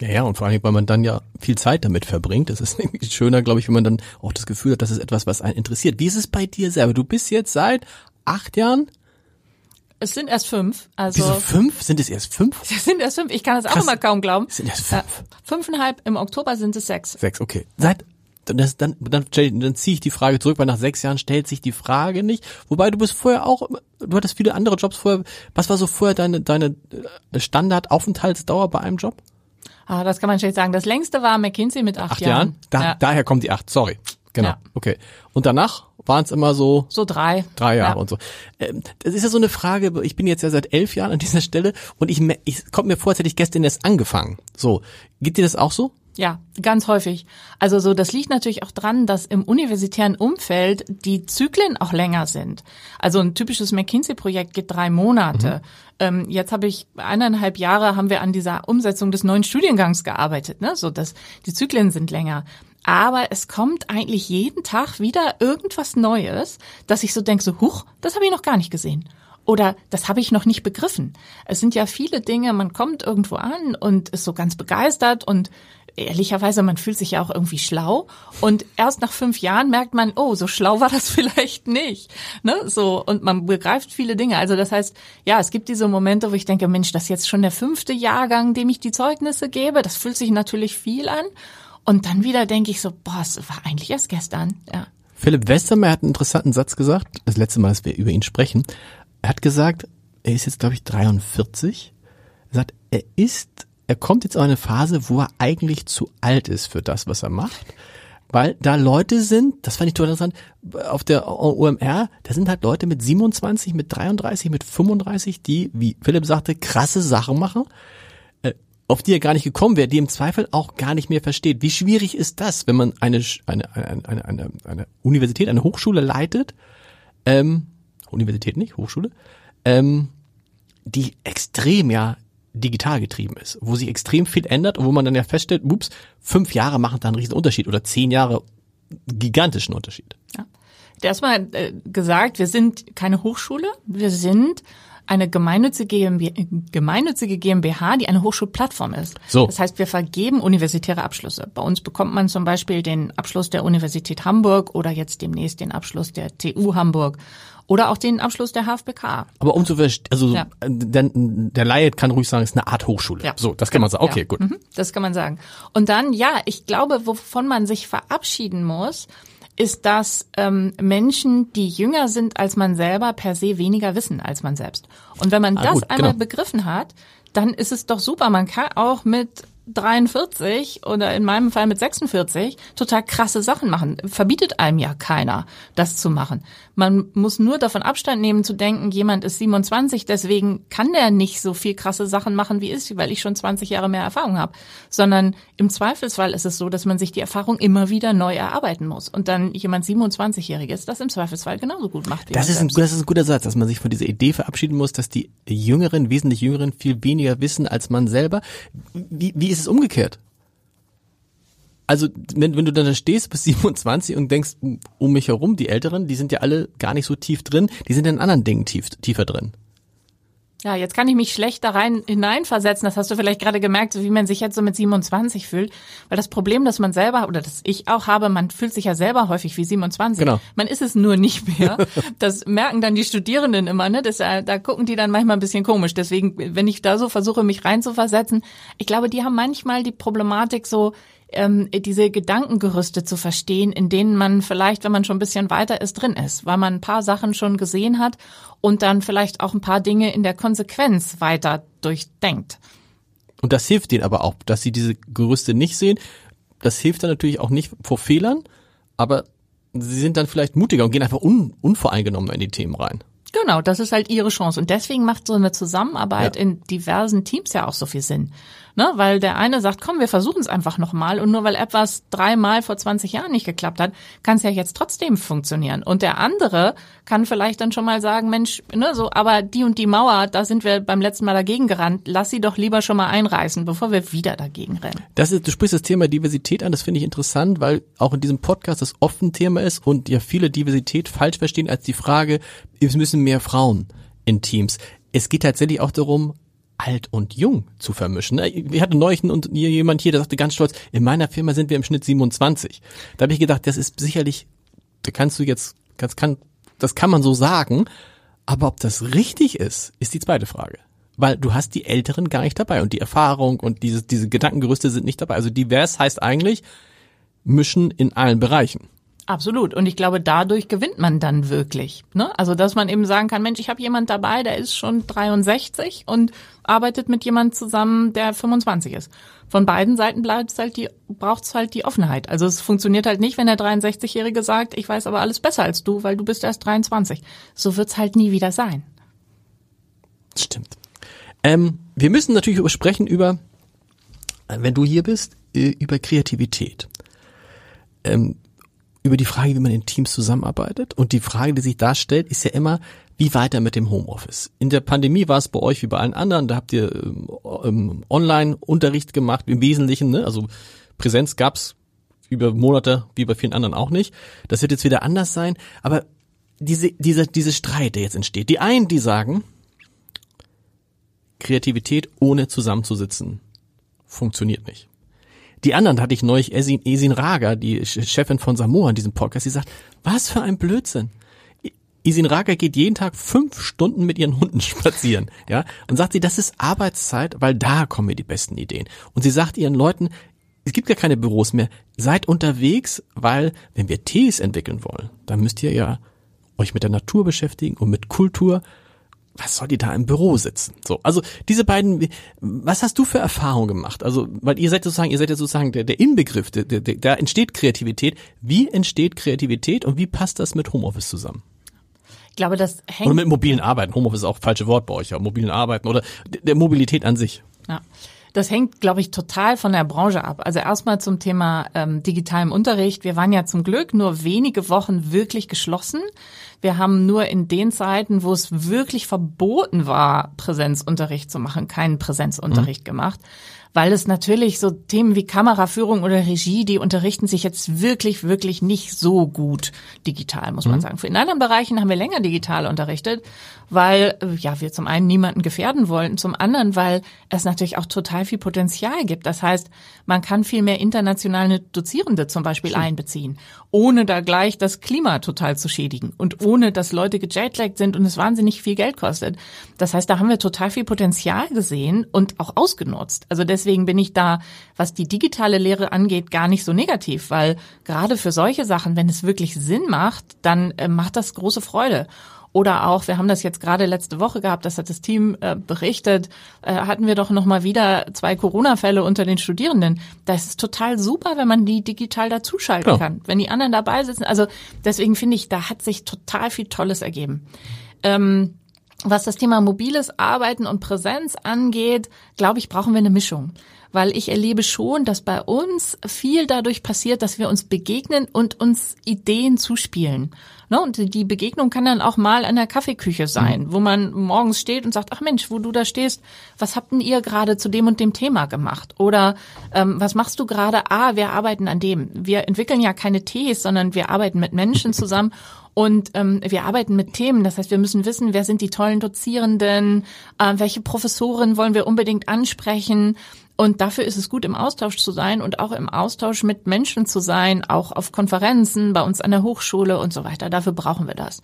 Ja, ja, und vor allem, weil man dann ja viel Zeit damit verbringt. Das ist irgendwie schöner, glaube ich, wenn man dann auch das Gefühl hat, das ist etwas, was einen interessiert. Wie ist es bei dir selber? Du bist jetzt seit acht Jahren es sind erst fünf. Also Wieso fünf? Sind es erst fünf? Es sind erst fünf. Ich kann das Krass. auch immer kaum glauben. Es sind erst fünf. Äh, fünfeinhalb. Im Oktober sind es sechs. Sechs, okay. Seit das, dann, dann, dann ziehe ich die Frage zurück, weil nach sechs Jahren stellt sich die Frage nicht. Wobei du bist vorher auch, du hattest viele andere Jobs vorher. Was war so vorher deine, deine Standardaufenthaltsdauer bei einem Job? Ah, das kann man schlecht sagen. Das längste war McKinsey mit acht, acht Jahren. Jahren? Da, ja. Daher kommt die acht, sorry. Genau, ja. okay. Und danach waren es immer so so drei drei Jahre ja. und so. Ähm, das ist ja so eine Frage. Ich bin jetzt ja seit elf Jahren an dieser Stelle und ich, ich kommt mir vor, als hätte ich gestern erst angefangen. So, geht dir das auch so? Ja, ganz häufig. Also so, das liegt natürlich auch dran, dass im universitären Umfeld die Zyklen auch länger sind. Also ein typisches McKinsey-Projekt geht drei Monate. Mhm. Ähm, jetzt habe ich eineinhalb Jahre haben wir an dieser Umsetzung des neuen Studiengangs gearbeitet. Ne? So, dass die Zyklen sind länger. Aber es kommt eigentlich jeden Tag wieder irgendwas Neues, dass ich so denke, so, huch, das habe ich noch gar nicht gesehen. Oder das habe ich noch nicht begriffen. Es sind ja viele Dinge, man kommt irgendwo an und ist so ganz begeistert und ehrlicherweise, man fühlt sich ja auch irgendwie schlau. Und erst nach fünf Jahren merkt man, oh, so schlau war das vielleicht nicht. Ne? So, und man begreift viele Dinge. Also das heißt, ja, es gibt diese Momente, wo ich denke, Mensch, das ist jetzt schon der fünfte Jahrgang, dem ich die Zeugnisse gebe. Das fühlt sich natürlich viel an. Und dann wieder denke ich so, boah, es war eigentlich erst gestern. Ja. Philipp Westermeier hat einen interessanten Satz gesagt, das letzte Mal, dass wir über ihn sprechen. Er hat gesagt, er ist jetzt, glaube ich, 43. Er sagt, er ist er kommt jetzt in eine Phase, wo er eigentlich zu alt ist für das, was er macht. weil da Leute sind, das fand ich total interessant, auf der OMR, da sind halt Leute mit 27, mit 33, mit 35, die, wie Philipp sagte, krasse Sachen machen, äh, auf die er gar nicht gekommen wäre, die im Zweifel auch gar nicht mehr versteht. Wie schwierig ist das, wenn man eine, eine, eine, eine, eine Universität, eine Hochschule leitet, ähm, Universität nicht, Hochschule, ähm, die extrem ja digital getrieben ist, wo sich extrem viel ändert und wo man dann ja feststellt, ups, fünf Jahre machen da einen riesen Unterschied oder zehn Jahre gigantischen Unterschied. Ja. Erstmal äh, gesagt, wir sind keine Hochschule, wir sind eine gemeinnützige GmbH, gemeinnützige GmbH, die eine Hochschulplattform ist. So. Das heißt, wir vergeben universitäre Abschlüsse. Bei uns bekommt man zum Beispiel den Abschluss der Universität Hamburg oder jetzt demnächst den Abschluss der TU Hamburg oder auch den Abschluss der HFBK. Aber um zu verstehen, also ja. der, der Laie kann ruhig sagen, es ist eine Art Hochschule. Ja. So, das kann man sagen. Okay, ja. gut. Mhm, das kann man sagen. Und dann, ja, ich glaube, wovon man sich verabschieden muss, ist, dass ähm, Menschen, die jünger sind als man selber, per se weniger wissen als man selbst. Und wenn man ah, das gut, einmal genau. begriffen hat, dann ist es doch super. Man kann auch mit 43 oder in meinem Fall mit 46 total krasse Sachen machen. Verbietet einem ja keiner, das zu machen. Man muss nur davon Abstand nehmen zu denken, jemand ist 27, deswegen kann der nicht so viel krasse Sachen machen wie ich, weil ich schon 20 Jahre mehr Erfahrung habe. Sondern im Zweifelsfall ist es so, dass man sich die Erfahrung immer wieder neu erarbeiten muss. Und dann jemand 27-Jähriges das im Zweifelsfall genauso gut macht. Wie das, ist ein, das ist ein guter Satz, dass man sich von dieser Idee verabschieden muss, dass die Jüngeren, wesentlich Jüngeren viel weniger wissen als man selber. Wie, wie ist ist es umgekehrt. Also, wenn, wenn du dann da stehst bis 27 und denkst, um mich herum, die Älteren, die sind ja alle gar nicht so tief drin, die sind in anderen Dingen tief, tiefer drin. Ja, jetzt kann ich mich schlecht da rein hineinversetzen. Das hast du vielleicht gerade gemerkt, wie man sich jetzt so mit 27 fühlt. Weil das Problem, dass man selber oder das ich auch habe, man fühlt sich ja selber häufig wie 27. Genau. Man ist es nur nicht mehr. Das merken dann die Studierenden immer. Ne? Das, äh, da gucken die dann manchmal ein bisschen komisch. Deswegen, wenn ich da so versuche, mich reinzuversetzen, ich glaube, die haben manchmal die Problematik so, ähm, diese Gedankengerüste zu verstehen, in denen man vielleicht, wenn man schon ein bisschen weiter ist, drin ist, weil man ein paar Sachen schon gesehen hat und dann vielleicht auch ein paar Dinge in der Konsequenz weiter durchdenkt. Und das hilft denen aber auch, dass sie diese Gerüste nicht sehen. Das hilft dann natürlich auch nicht vor Fehlern, aber sie sind dann vielleicht mutiger und gehen einfach un unvoreingenommen in die Themen rein. Genau, das ist halt ihre Chance. Und deswegen macht so eine Zusammenarbeit ja. in diversen Teams ja auch so viel Sinn. Ne? Weil der eine sagt, komm, wir versuchen es einfach nochmal. Und nur weil etwas dreimal vor 20 Jahren nicht geklappt hat, kann es ja jetzt trotzdem funktionieren. Und der andere kann vielleicht dann schon mal sagen, Mensch, ne, so, aber die und die Mauer, da sind wir beim letzten Mal dagegen gerannt. Lass sie doch lieber schon mal einreißen, bevor wir wieder dagegen rennen. Das ist, du sprichst das Thema Diversität an, das finde ich interessant, weil auch in diesem Podcast das oft ein Thema ist und ja viele Diversität falsch verstehen als die Frage, es müssen mehr Frauen in Teams. Es geht tatsächlich auch darum, alt und jung zu vermischen. Wir hatten neulich und jemand hier, der sagte ganz stolz, in meiner Firma sind wir im Schnitt 27. Da habe ich gedacht, das ist sicherlich, da kannst du jetzt, das kann, das kann man so sagen, aber ob das richtig ist, ist die zweite Frage. Weil du hast die Älteren gar nicht dabei und die Erfahrung und diese, diese Gedankengerüste sind nicht dabei. Also divers heißt eigentlich mischen in allen Bereichen. Absolut. Und ich glaube, dadurch gewinnt man dann wirklich. Ne? Also, dass man eben sagen kann, Mensch, ich habe jemand dabei, der ist schon 63 und arbeitet mit jemand zusammen, der 25 ist. Von beiden Seiten bleibt halt die, braucht's halt die Offenheit. Also es funktioniert halt nicht, wenn der 63-Jährige sagt, ich weiß aber alles besser als du, weil du bist erst 23. So wird's halt nie wieder sein. Stimmt. Ähm, wir müssen natürlich sprechen über, wenn du hier bist, äh, über Kreativität. Ähm, über die Frage, wie man in Teams zusammenarbeitet. Und die Frage, die sich da stellt, ist ja immer, wie weiter mit dem Homeoffice? In der Pandemie war es bei euch wie bei allen anderen, da habt ihr ähm, Online-Unterricht gemacht im Wesentlichen, ne? also Präsenz gab's über Monate wie bei vielen anderen auch nicht. Das wird jetzt wieder anders sein, aber diese, diese, diese Streit, der jetzt entsteht, die einen, die sagen, Kreativität ohne zusammenzusitzen funktioniert nicht. Die anderen hatte ich neulich Esin, Esin Raga, die Chefin von Samoa in diesem Podcast, die sagt, was für ein Blödsinn. Isin Raga geht jeden Tag fünf Stunden mit ihren Hunden spazieren, ja, und sagt sie, das ist Arbeitszeit, weil da kommen mir die besten Ideen. Und sie sagt ihren Leuten, es gibt ja keine Büros mehr, seid unterwegs, weil wenn wir Tees entwickeln wollen, dann müsst ihr ja euch mit der Natur beschäftigen und mit Kultur. Was soll die da im Büro sitzen? So, also diese beiden, was hast du für Erfahrungen gemacht? Also, weil ihr seid sozusagen, ihr seid ja sozusagen der, der Inbegriff, der, der, da entsteht Kreativität. Wie entsteht Kreativität und wie passt das mit Homeoffice zusammen? Ich glaube, das hängt. Oder mit mobilen Arbeiten. Homeoffice ist auch falsche Wort bei euch, ja. Mobilen Arbeiten oder der Mobilität an sich. Ja. Das hängt, glaube ich, total von der Branche ab. Also erstmal zum Thema ähm, digitalem Unterricht. Wir waren ja zum Glück nur wenige Wochen wirklich geschlossen. Wir haben nur in den Zeiten, wo es wirklich verboten war, Präsenzunterricht zu machen, keinen Präsenzunterricht mhm. gemacht weil es natürlich so Themen wie Kameraführung oder Regie, die unterrichten sich jetzt wirklich, wirklich nicht so gut digital, muss man mhm. sagen. In anderen Bereichen haben wir länger digital unterrichtet, weil äh, ja wir zum einen niemanden gefährden wollten, zum anderen, weil es natürlich auch total viel Potenzial gibt. Das heißt, man kann viel mehr internationale Dozierende zum Beispiel Stimmt. einbeziehen, ohne da gleich das Klima total zu schädigen und ohne, dass Leute gejetlaggt sind und es wahnsinnig viel Geld kostet. Das heißt, da haben wir total viel Potenzial gesehen und auch ausgenutzt. Also deswegen bin ich da, was die digitale Lehre angeht, gar nicht so negativ, weil gerade für solche Sachen, wenn es wirklich Sinn macht, dann äh, macht das große Freude. Oder auch, wir haben das jetzt gerade letzte Woche gehabt, das hat das Team äh, berichtet, äh, hatten wir doch noch mal wieder zwei Corona-Fälle unter den Studierenden. Das ist total super, wenn man die digital dazuschalten ja. kann, wenn die anderen dabei sitzen. Also deswegen finde ich, da hat sich total viel Tolles ergeben. Ähm, was das Thema mobiles Arbeiten und Präsenz angeht, glaube ich, brauchen wir eine Mischung. Weil ich erlebe schon, dass bei uns viel dadurch passiert, dass wir uns begegnen und uns Ideen zuspielen. Ne? Und die Begegnung kann dann auch mal an der Kaffeeküche sein, mhm. wo man morgens steht und sagt, ach Mensch, wo du da stehst, was habt denn ihr gerade zu dem und dem Thema gemacht? Oder ähm, was machst du gerade? Ah, wir arbeiten an dem. Wir entwickeln ja keine Tees, sondern wir arbeiten mit Menschen zusammen und ähm, wir arbeiten mit Themen. Das heißt, wir müssen wissen, wer sind die tollen Dozierenden, äh, welche Professoren wollen wir unbedingt ansprechen. Und dafür ist es gut, im Austausch zu sein und auch im Austausch mit Menschen zu sein, auch auf Konferenzen, bei uns an der Hochschule und so weiter. Dafür brauchen wir das.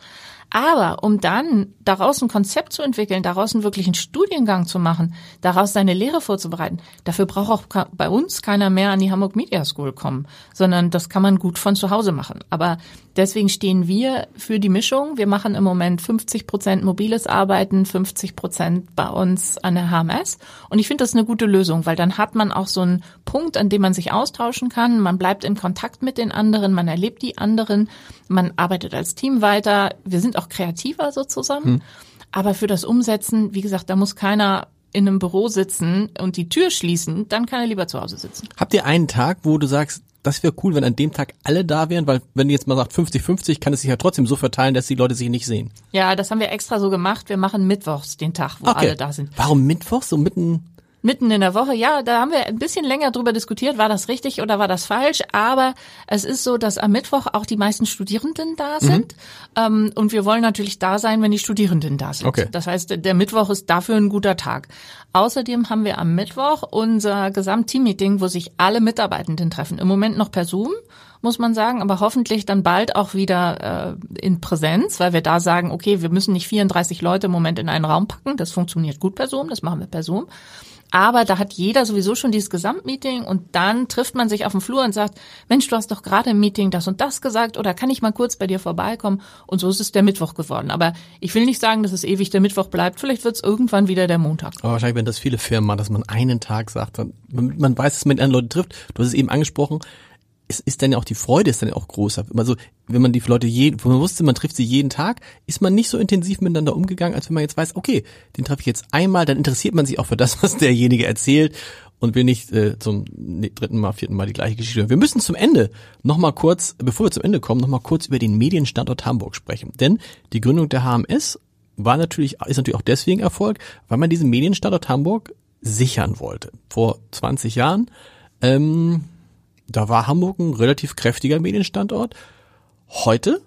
Aber um dann daraus ein Konzept zu entwickeln, daraus einen wirklichen Studiengang zu machen, daraus seine Lehre vorzubereiten, dafür braucht auch bei uns keiner mehr an die Hamburg Media School kommen, sondern das kann man gut von zu Hause machen. Aber deswegen stehen wir für die Mischung. Wir machen im Moment 50 Prozent mobiles Arbeiten, 50 Prozent bei uns an der HMS. Und ich finde das eine gute Lösung, weil dann hat man auch so einen Punkt, an dem man sich austauschen kann. Man bleibt in Kontakt mit den anderen, man erlebt die anderen, man arbeitet als Team weiter. Wir sind auch kreativer so zusammen. Hm. Aber für das Umsetzen, wie gesagt, da muss keiner in einem Büro sitzen und die Tür schließen, dann kann er lieber zu Hause sitzen. Habt ihr einen Tag, wo du sagst, das wäre cool, wenn an dem Tag alle da wären, weil wenn jetzt mal sagt 50-50, kann es sich ja trotzdem so verteilen, dass die Leute sich nicht sehen. Ja, das haben wir extra so gemacht. Wir machen mittwochs den Tag, wo okay. alle da sind. Warum mittwochs? So mitten mitten in der Woche. Ja, da haben wir ein bisschen länger drüber diskutiert, war das richtig oder war das falsch. Aber es ist so, dass am Mittwoch auch die meisten Studierenden da mhm. sind. Mhm. Ähm, und wir wollen natürlich da sein, wenn die Studierenden da sind. Okay. Das heißt, der Mittwoch ist dafür ein guter Tag. Außerdem haben wir am Mittwoch unser Gesamtteam-Meeting, wo sich alle Mitarbeitenden treffen. Im Moment noch per Zoom muss man sagen, aber hoffentlich dann bald auch wieder äh, in Präsenz, weil wir da sagen, okay, wir müssen nicht 34 Leute im Moment in einen Raum packen. Das funktioniert gut per Zoom, das machen wir per Zoom. Aber da hat jeder sowieso schon dieses Gesamtmeeting und dann trifft man sich auf dem Flur und sagt, Mensch, du hast doch gerade im Meeting das und das gesagt oder kann ich mal kurz bei dir vorbeikommen? Und so ist es der Mittwoch geworden. Aber ich will nicht sagen, dass es ewig der Mittwoch bleibt. Vielleicht wird es irgendwann wieder der Montag. Aber wahrscheinlich, wenn das viele Firmen machen, dass man einen Tag sagt, man weiß, dass man mit anderen Leuten trifft. Du hast es eben angesprochen, es ist dann ja auch die Freude ist dann ja auch größer. Also wenn man die Leute jeden, wo man wusste, man trifft sie jeden Tag, ist man nicht so intensiv miteinander umgegangen, als wenn man jetzt weiß, okay, den treffe ich jetzt einmal, dann interessiert man sich auch für das, was derjenige erzählt und will nicht äh, zum dritten Mal, vierten Mal die gleiche Geschichte. hören. Wir müssen zum Ende noch mal kurz, bevor wir zum Ende kommen, noch mal kurz über den Medienstandort Hamburg sprechen, denn die Gründung der HMS war natürlich ist natürlich auch deswegen Erfolg, weil man diesen Medienstandort Hamburg sichern wollte. Vor 20 Jahren ähm, da war Hamburg ein relativ kräftiger Medienstandort. Heute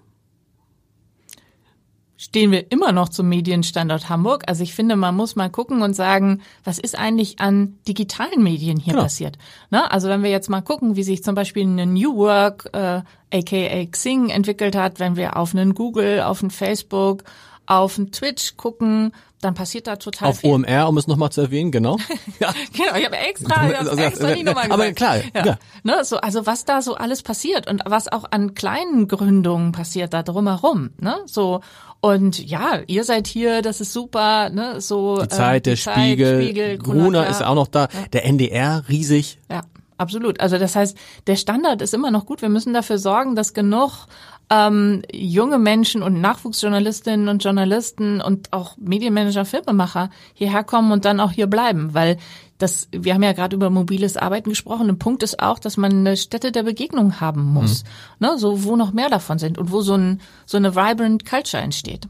stehen wir immer noch zum Medienstandort Hamburg. Also ich finde, man muss mal gucken und sagen, was ist eigentlich an digitalen Medien hier genau. passiert? Ne? Also wenn wir jetzt mal gucken, wie sich zum Beispiel eine New Work, äh, aka Xing entwickelt hat, wenn wir auf einen Google, auf einen Facebook, auf Twitch gucken, dann passiert da total Auf viel. OMR, um es nochmal zu erwähnen, genau. ja. Genau, ich habe extra, ich Also, hab's extra die Nummer aber gesagt. klar, ja. ja. Ne, so, also was da so alles passiert und was auch an kleinen Gründungen passiert da drumherum, ne? So und ja, ihr seid hier, das ist super, ne? So Die Zeit, der Spiegel, Gruner ist auch noch da, der NDR riesig. Ja, absolut. Also das heißt, der Standard ist immer noch gut. Wir müssen dafür sorgen, dass genug ähm, junge Menschen und Nachwuchsjournalistinnen und Journalisten und auch Medienmanager, Filmemacher hierher kommen und dann auch hier bleiben, weil das, wir haben ja gerade über mobiles Arbeiten gesprochen. Ein Punkt ist auch, dass man eine Stätte der Begegnung haben muss, ne, so wo noch mehr davon sind und wo so ein so eine vibrant Culture entsteht.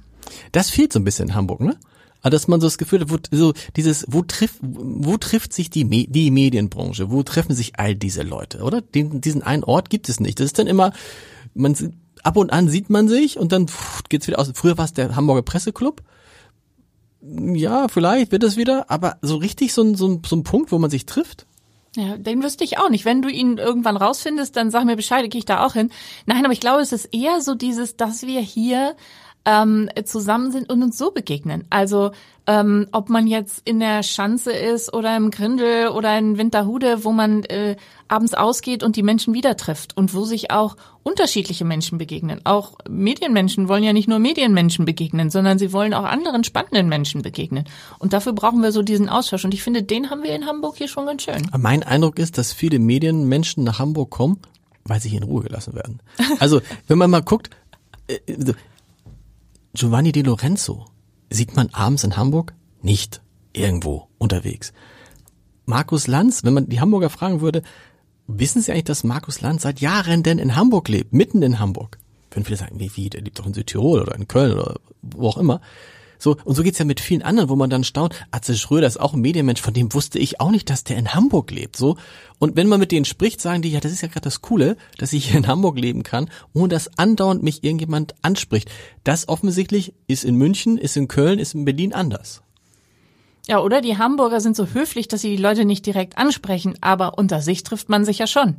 Das fehlt so ein bisschen in Hamburg, ne? Also, dass man so das Gefühl hat, wo, so dieses, wo trifft, wo trifft sich die, Me die Medienbranche? Wo treffen sich all diese Leute, oder? Den, diesen einen Ort gibt es nicht. Das ist dann immer, man ab und an sieht man sich und dann pff, geht's wieder aus. Früher war es der Hamburger Presseclub. Ja, vielleicht wird es wieder, aber so richtig so ein, so ein, so ein Punkt, wo man sich trifft. Ja, den wüsste ich auch nicht. Wenn du ihn irgendwann rausfindest, dann sag mir Bescheid, gehe ich da auch hin. Nein, aber ich glaube, es ist eher so dieses, dass wir hier ähm, zusammen sind und uns so begegnen. Also ähm, ob man jetzt in der Schanze ist oder im Grindel oder in Winterhude, wo man äh, abends ausgeht und die Menschen wieder trifft und wo sich auch unterschiedliche Menschen begegnen. Auch Medienmenschen wollen ja nicht nur Medienmenschen begegnen, sondern sie wollen auch anderen spannenden Menschen begegnen. Und dafür brauchen wir so diesen Austausch. Und ich finde, den haben wir in Hamburg hier schon ganz schön. Mein Eindruck ist, dass viele Medienmenschen nach Hamburg kommen, weil sie hier in Ruhe gelassen werden. Also, wenn man mal guckt, äh, so, Giovanni Di Lorenzo sieht man abends in Hamburg nicht irgendwo unterwegs. Markus Lanz, wenn man die Hamburger fragen würde, wissen Sie eigentlich, dass Markus Lanz seit Jahren denn in Hamburg lebt, mitten in Hamburg? Würden viele sagen, wie, wie, der lebt doch in Südtirol oder in Köln oder wo auch immer. So, und so geht's ja mit vielen anderen, wo man dann staunt, Atze Schröder ist auch ein Medienmensch, von dem wusste ich auch nicht, dass der in Hamburg lebt. So. Und wenn man mit denen spricht, sagen die, ja, das ist ja gerade das Coole, dass ich hier in Hamburg leben kann, ohne dass andauernd mich irgendjemand anspricht. Das offensichtlich ist in München, ist in Köln, ist in Berlin anders. Ja, oder die Hamburger sind so höflich, dass sie die Leute nicht direkt ansprechen, aber unter sich trifft man sich ja schon.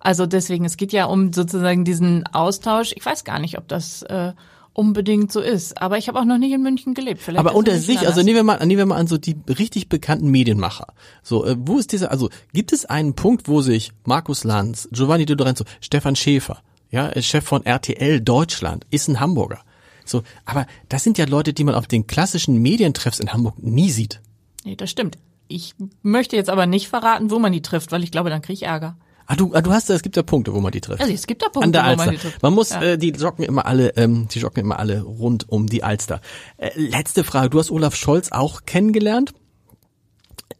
Also deswegen, es geht ja um sozusagen diesen Austausch. Ich weiß gar nicht, ob das äh, unbedingt so ist, aber ich habe auch noch nicht in München gelebt. Vielleicht Aber unter sich, also nehmen wir mal, nehmen wir mal an so die richtig bekannten Medienmacher. So, äh, wo ist dieser, also gibt es einen Punkt, wo sich Markus Lanz, Giovanni Di Lorenzo, Stefan Schäfer, ja, äh, Chef von RTL Deutschland, ist ein Hamburger. So, aber das sind ja Leute, die man auf den klassischen Medientreffs in Hamburg nie sieht. Nee, das stimmt. Ich möchte jetzt aber nicht verraten, wo man die trifft, weil ich glaube, dann kriege ich Ärger. Ah, du, ah, du hast, es gibt ja Punkte, wo man die trifft. Also es gibt da Punkte, An der wo man die trifft. Man muss, Ja. äh, die joggen immer alle, ähm, die joggen immer alle rund um die Alster. Äh, letzte Frage. Du hast Olaf Scholz auch kennengelernt.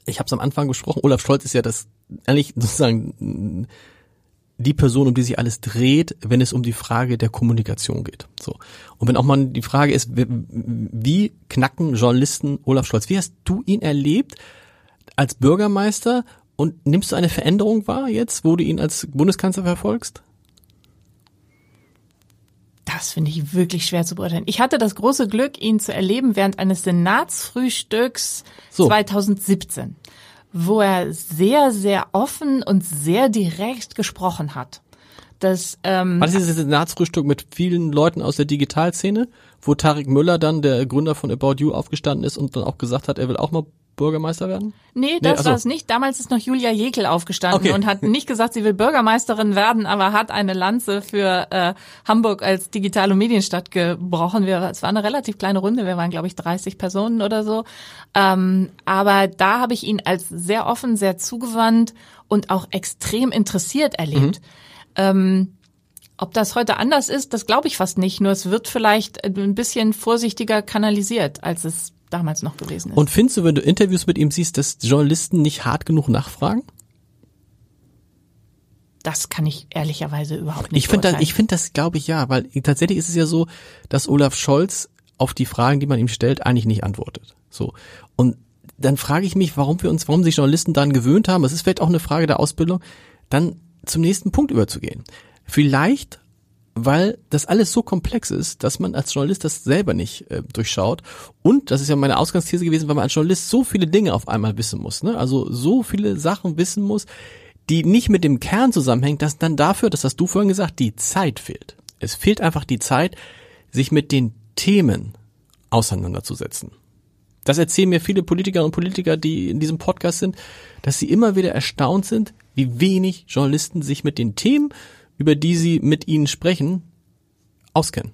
Ich habe es am Anfang gesprochen. Olaf Scholz ist ja das eigentlich sozusagen die Person, um die sich alles dreht, wenn es um die Frage der Kommunikation geht. So. Und wenn auch mal die Frage ist, wie knacken Journalisten Olaf Scholz? Wie hast du ihn erlebt als Bürgermeister und nimmst du eine Veränderung wahr jetzt, wo du ihn als Bundeskanzler verfolgst? Das finde ich wirklich schwer zu beurteilen. Ich hatte das große Glück, ihn zu erleben während eines Senatsfrühstücks So. 2017, wo er sehr, sehr offen und sehr direkt gesprochen hat. Das, ähm, War das dieses Senatsfrühstück mit vielen Leuten aus der Digitalszene, wo Tarek Müller dann, der Gründer von About You, aufgestanden ist und dann auch gesagt hat, er will auch mal Bürgermeister werden? Nee, das so. war es nicht. Damals ist noch Julia Jekel aufgestanden Okay. und hat nicht gesagt, sie will Bürgermeisterin werden, aber hat eine Lanze für äh, Hamburg als digitale Medienstadt gebrochen. Wir, es war eine relativ kleine Runde, wir waren, glaube ich, 30 Personen oder so. Ähm, aber da habe ich ihn als sehr offen, sehr zugewandt und auch extrem interessiert erlebt. Ähm, ob das heute anders ist, das glaube ich fast nicht. Nur es wird vielleicht ein bisschen vorsichtiger kanalisiert, als es damals noch gewesen ist. Und findest du, wenn du Interviews mit ihm siehst, dass Journalisten nicht hart genug nachfragen? Das kann ich ehrlicherweise überhaupt nicht Ich finde das, ich finde das, glaube ich, ja, weil tatsächlich ist es ja so, dass Olaf Scholz auf die Fragen, die man ihm stellt, eigentlich nicht antwortet. So. Und dann frage ich mich, warum wir uns, warum sich Journalisten daran gewöhnt haben, es ist vielleicht auch eine Frage der Ausbildung, dann zum nächsten Punkt überzugehen. Vielleicht, weil das alles so komplex ist, dass man als Journalist das selber nicht äh, durchschaut. Und, das ist ja meine Ausgangsthese gewesen, weil man als Journalist so viele Dinge auf einmal wissen muss, ne? Also so viele Sachen wissen muss, die nicht mit dem Kern zusammenhängen, dass dann dafür, das hast du vorhin gesagt, die Zeit fehlt. Es fehlt einfach die Zeit, sich mit den Themen auseinanderzusetzen. Das erzählen mir viele Politiker und Politiker, die in diesem Podcast sind, dass sie immer wieder erstaunt sind, wie wenig Journalisten sich mit den Themen, über die sie mit ihnen sprechen, auskennen.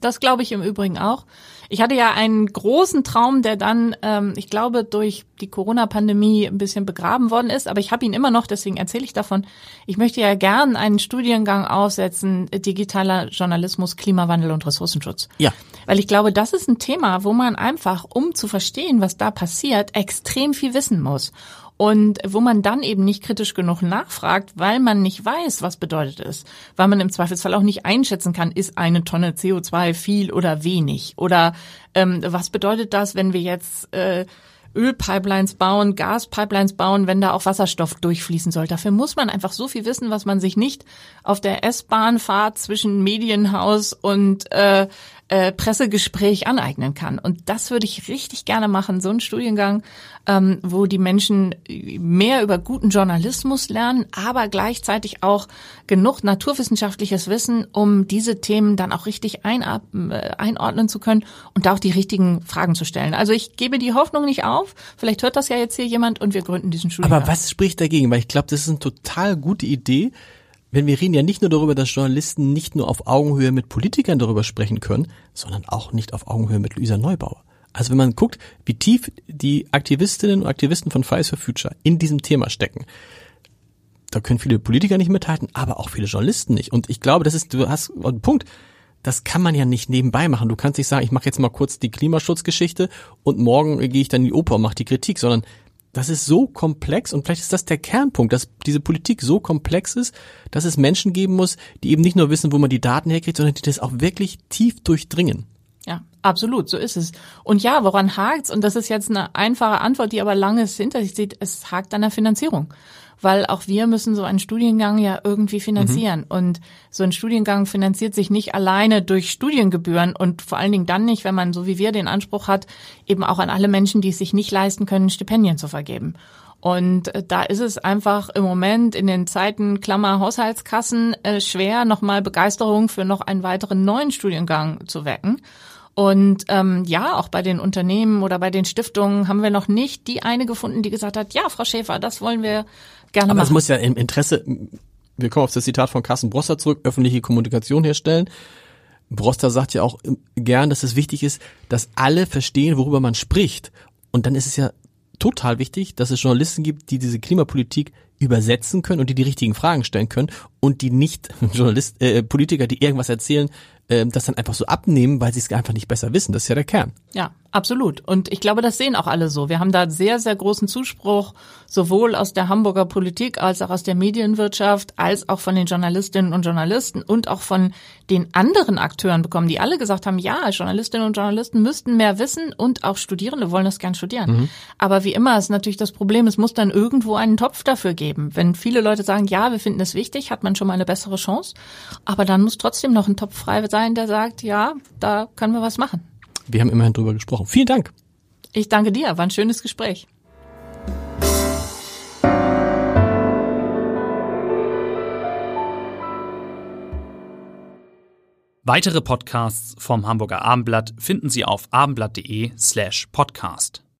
Das glaube ich im Übrigen auch. Ich hatte ja einen großen Traum, der dann, ähm, ich glaube, durch die Corona-Pandemie ein bisschen begraben worden ist, aber ich habe ihn immer noch, deswegen erzähle ich davon. Ich möchte ja gern einen Studiengang aufsetzen, digitaler Journalismus, Klimawandel und Ressourcenschutz. Ja. Weil ich glaube, das ist ein Thema, wo man einfach, um zu verstehen, was da passiert, extrem viel wissen muss und wo man dann eben nicht kritisch genug nachfragt, weil man nicht weiß, was bedeutet es, weil man im Zweifelsfall auch nicht einschätzen kann, ist eine Tonne CO2 viel oder wenig oder ähm, was bedeutet das, wenn wir jetzt äh, Ölpipelines bauen, Gaspipelines bauen, wenn da auch Wasserstoff durchfließen soll. Dafür muss man einfach so viel wissen, was man sich nicht auf der S-Bahn-Fahrt zwischen Medienhaus und äh, äh, Pressegespräch aneignen kann. Und das würde ich richtig gerne machen, so einen Studiengang, ähm, wo die Menschen mehr über guten Journalismus lernen, aber gleichzeitig auch genug naturwissenschaftliches Wissen, um diese Themen dann auch richtig ein, äh, einordnen zu können und da auch die richtigen Fragen zu stellen. Also ich gebe die Hoffnung nicht auf. Vielleicht hört das ja jetzt hier jemand und wir gründen diesen Studiengang. Aber was spricht dagegen? Weil ich glaube, das ist eine total gute Idee wenn wir reden ja nicht nur darüber, dass Journalisten nicht nur auf Augenhöhe mit Politikern darüber sprechen können, sondern auch nicht auf Augenhöhe mit Luisa Neubauer. Also wenn man guckt, wie tief die Aktivistinnen und Aktivisten von Fridays for Future in diesem Thema stecken, da können viele Politiker nicht mithalten, aber auch viele Journalisten nicht. Und ich glaube, das ist, du hast einen Punkt, das kann man ja nicht nebenbei machen. Du kannst nicht sagen, ich mache jetzt mal kurz die Klimaschutzgeschichte und morgen gehe ich dann in die Oper und mache die Kritik, sondern das ist so komplex und vielleicht ist das der Kernpunkt, dass diese Politik so komplex ist, dass es Menschen geben muss, die eben nicht nur wissen, wo man die Daten herkriegt, sondern die das auch wirklich tief durchdringen. Ja, absolut, so ist es. Und ja, woran hakt's? Und das ist jetzt eine einfache Antwort, die aber langes hinter sich sieht. Es hakt an der Finanzierung weil auch wir müssen so einen Studiengang ja irgendwie finanzieren. Mhm. Und so ein Studiengang finanziert sich nicht alleine durch Studiengebühren und vor allen Dingen dann nicht, wenn man so wie wir den Anspruch hat, eben auch an alle Menschen, die es sich nicht leisten können, Stipendien zu vergeben. Und äh, da ist es einfach im Moment in den Zeiten Klammer Haushaltskassen äh, schwer, nochmal Begeisterung für noch einen weiteren neuen Studiengang zu wecken. Und ähm, ja, auch bei den Unternehmen oder bei den Stiftungen haben wir noch nicht die eine gefunden, die gesagt hat, ja, Frau Schäfer, das wollen wir gerne Aber machen. Es muss ja im Interesse, wir kommen auf das Zitat von Carsten Brosser zurück, öffentliche Kommunikation herstellen. Broster sagt ja auch gern, dass es wichtig ist, dass alle verstehen, worüber man spricht. Und dann ist es ja total wichtig, dass es Journalisten gibt, die diese Klimapolitik übersetzen können und die die richtigen Fragen stellen können und die nicht Journalist, äh, Politiker, die irgendwas erzählen, äh, das dann einfach so abnehmen, weil sie es einfach nicht besser wissen. Das ist ja der Kern. Ja, absolut. Und ich glaube, das sehen auch alle so. Wir haben da sehr, sehr großen Zuspruch, sowohl aus der Hamburger Politik als auch aus der Medienwirtschaft, als auch von den Journalistinnen und Journalisten und auch von den anderen Akteuren bekommen, die alle gesagt haben, ja, Journalistinnen und Journalisten müssten mehr wissen und auch Studierende wollen das gern studieren. Mhm. Aber wie immer ist natürlich das Problem, es muss dann irgendwo einen Topf dafür geben. Wenn viele Leute sagen, ja, wir finden es wichtig, hat man schon mal eine bessere Chance. Aber dann muss trotzdem noch ein Topf frei sein, der sagt, ja, da können wir was machen. Wir haben immerhin drüber gesprochen. Vielen Dank. Ich danke dir, war ein schönes Gespräch. Weitere Podcasts vom Hamburger Abendblatt finden Sie auf abendblatt.de slash podcast.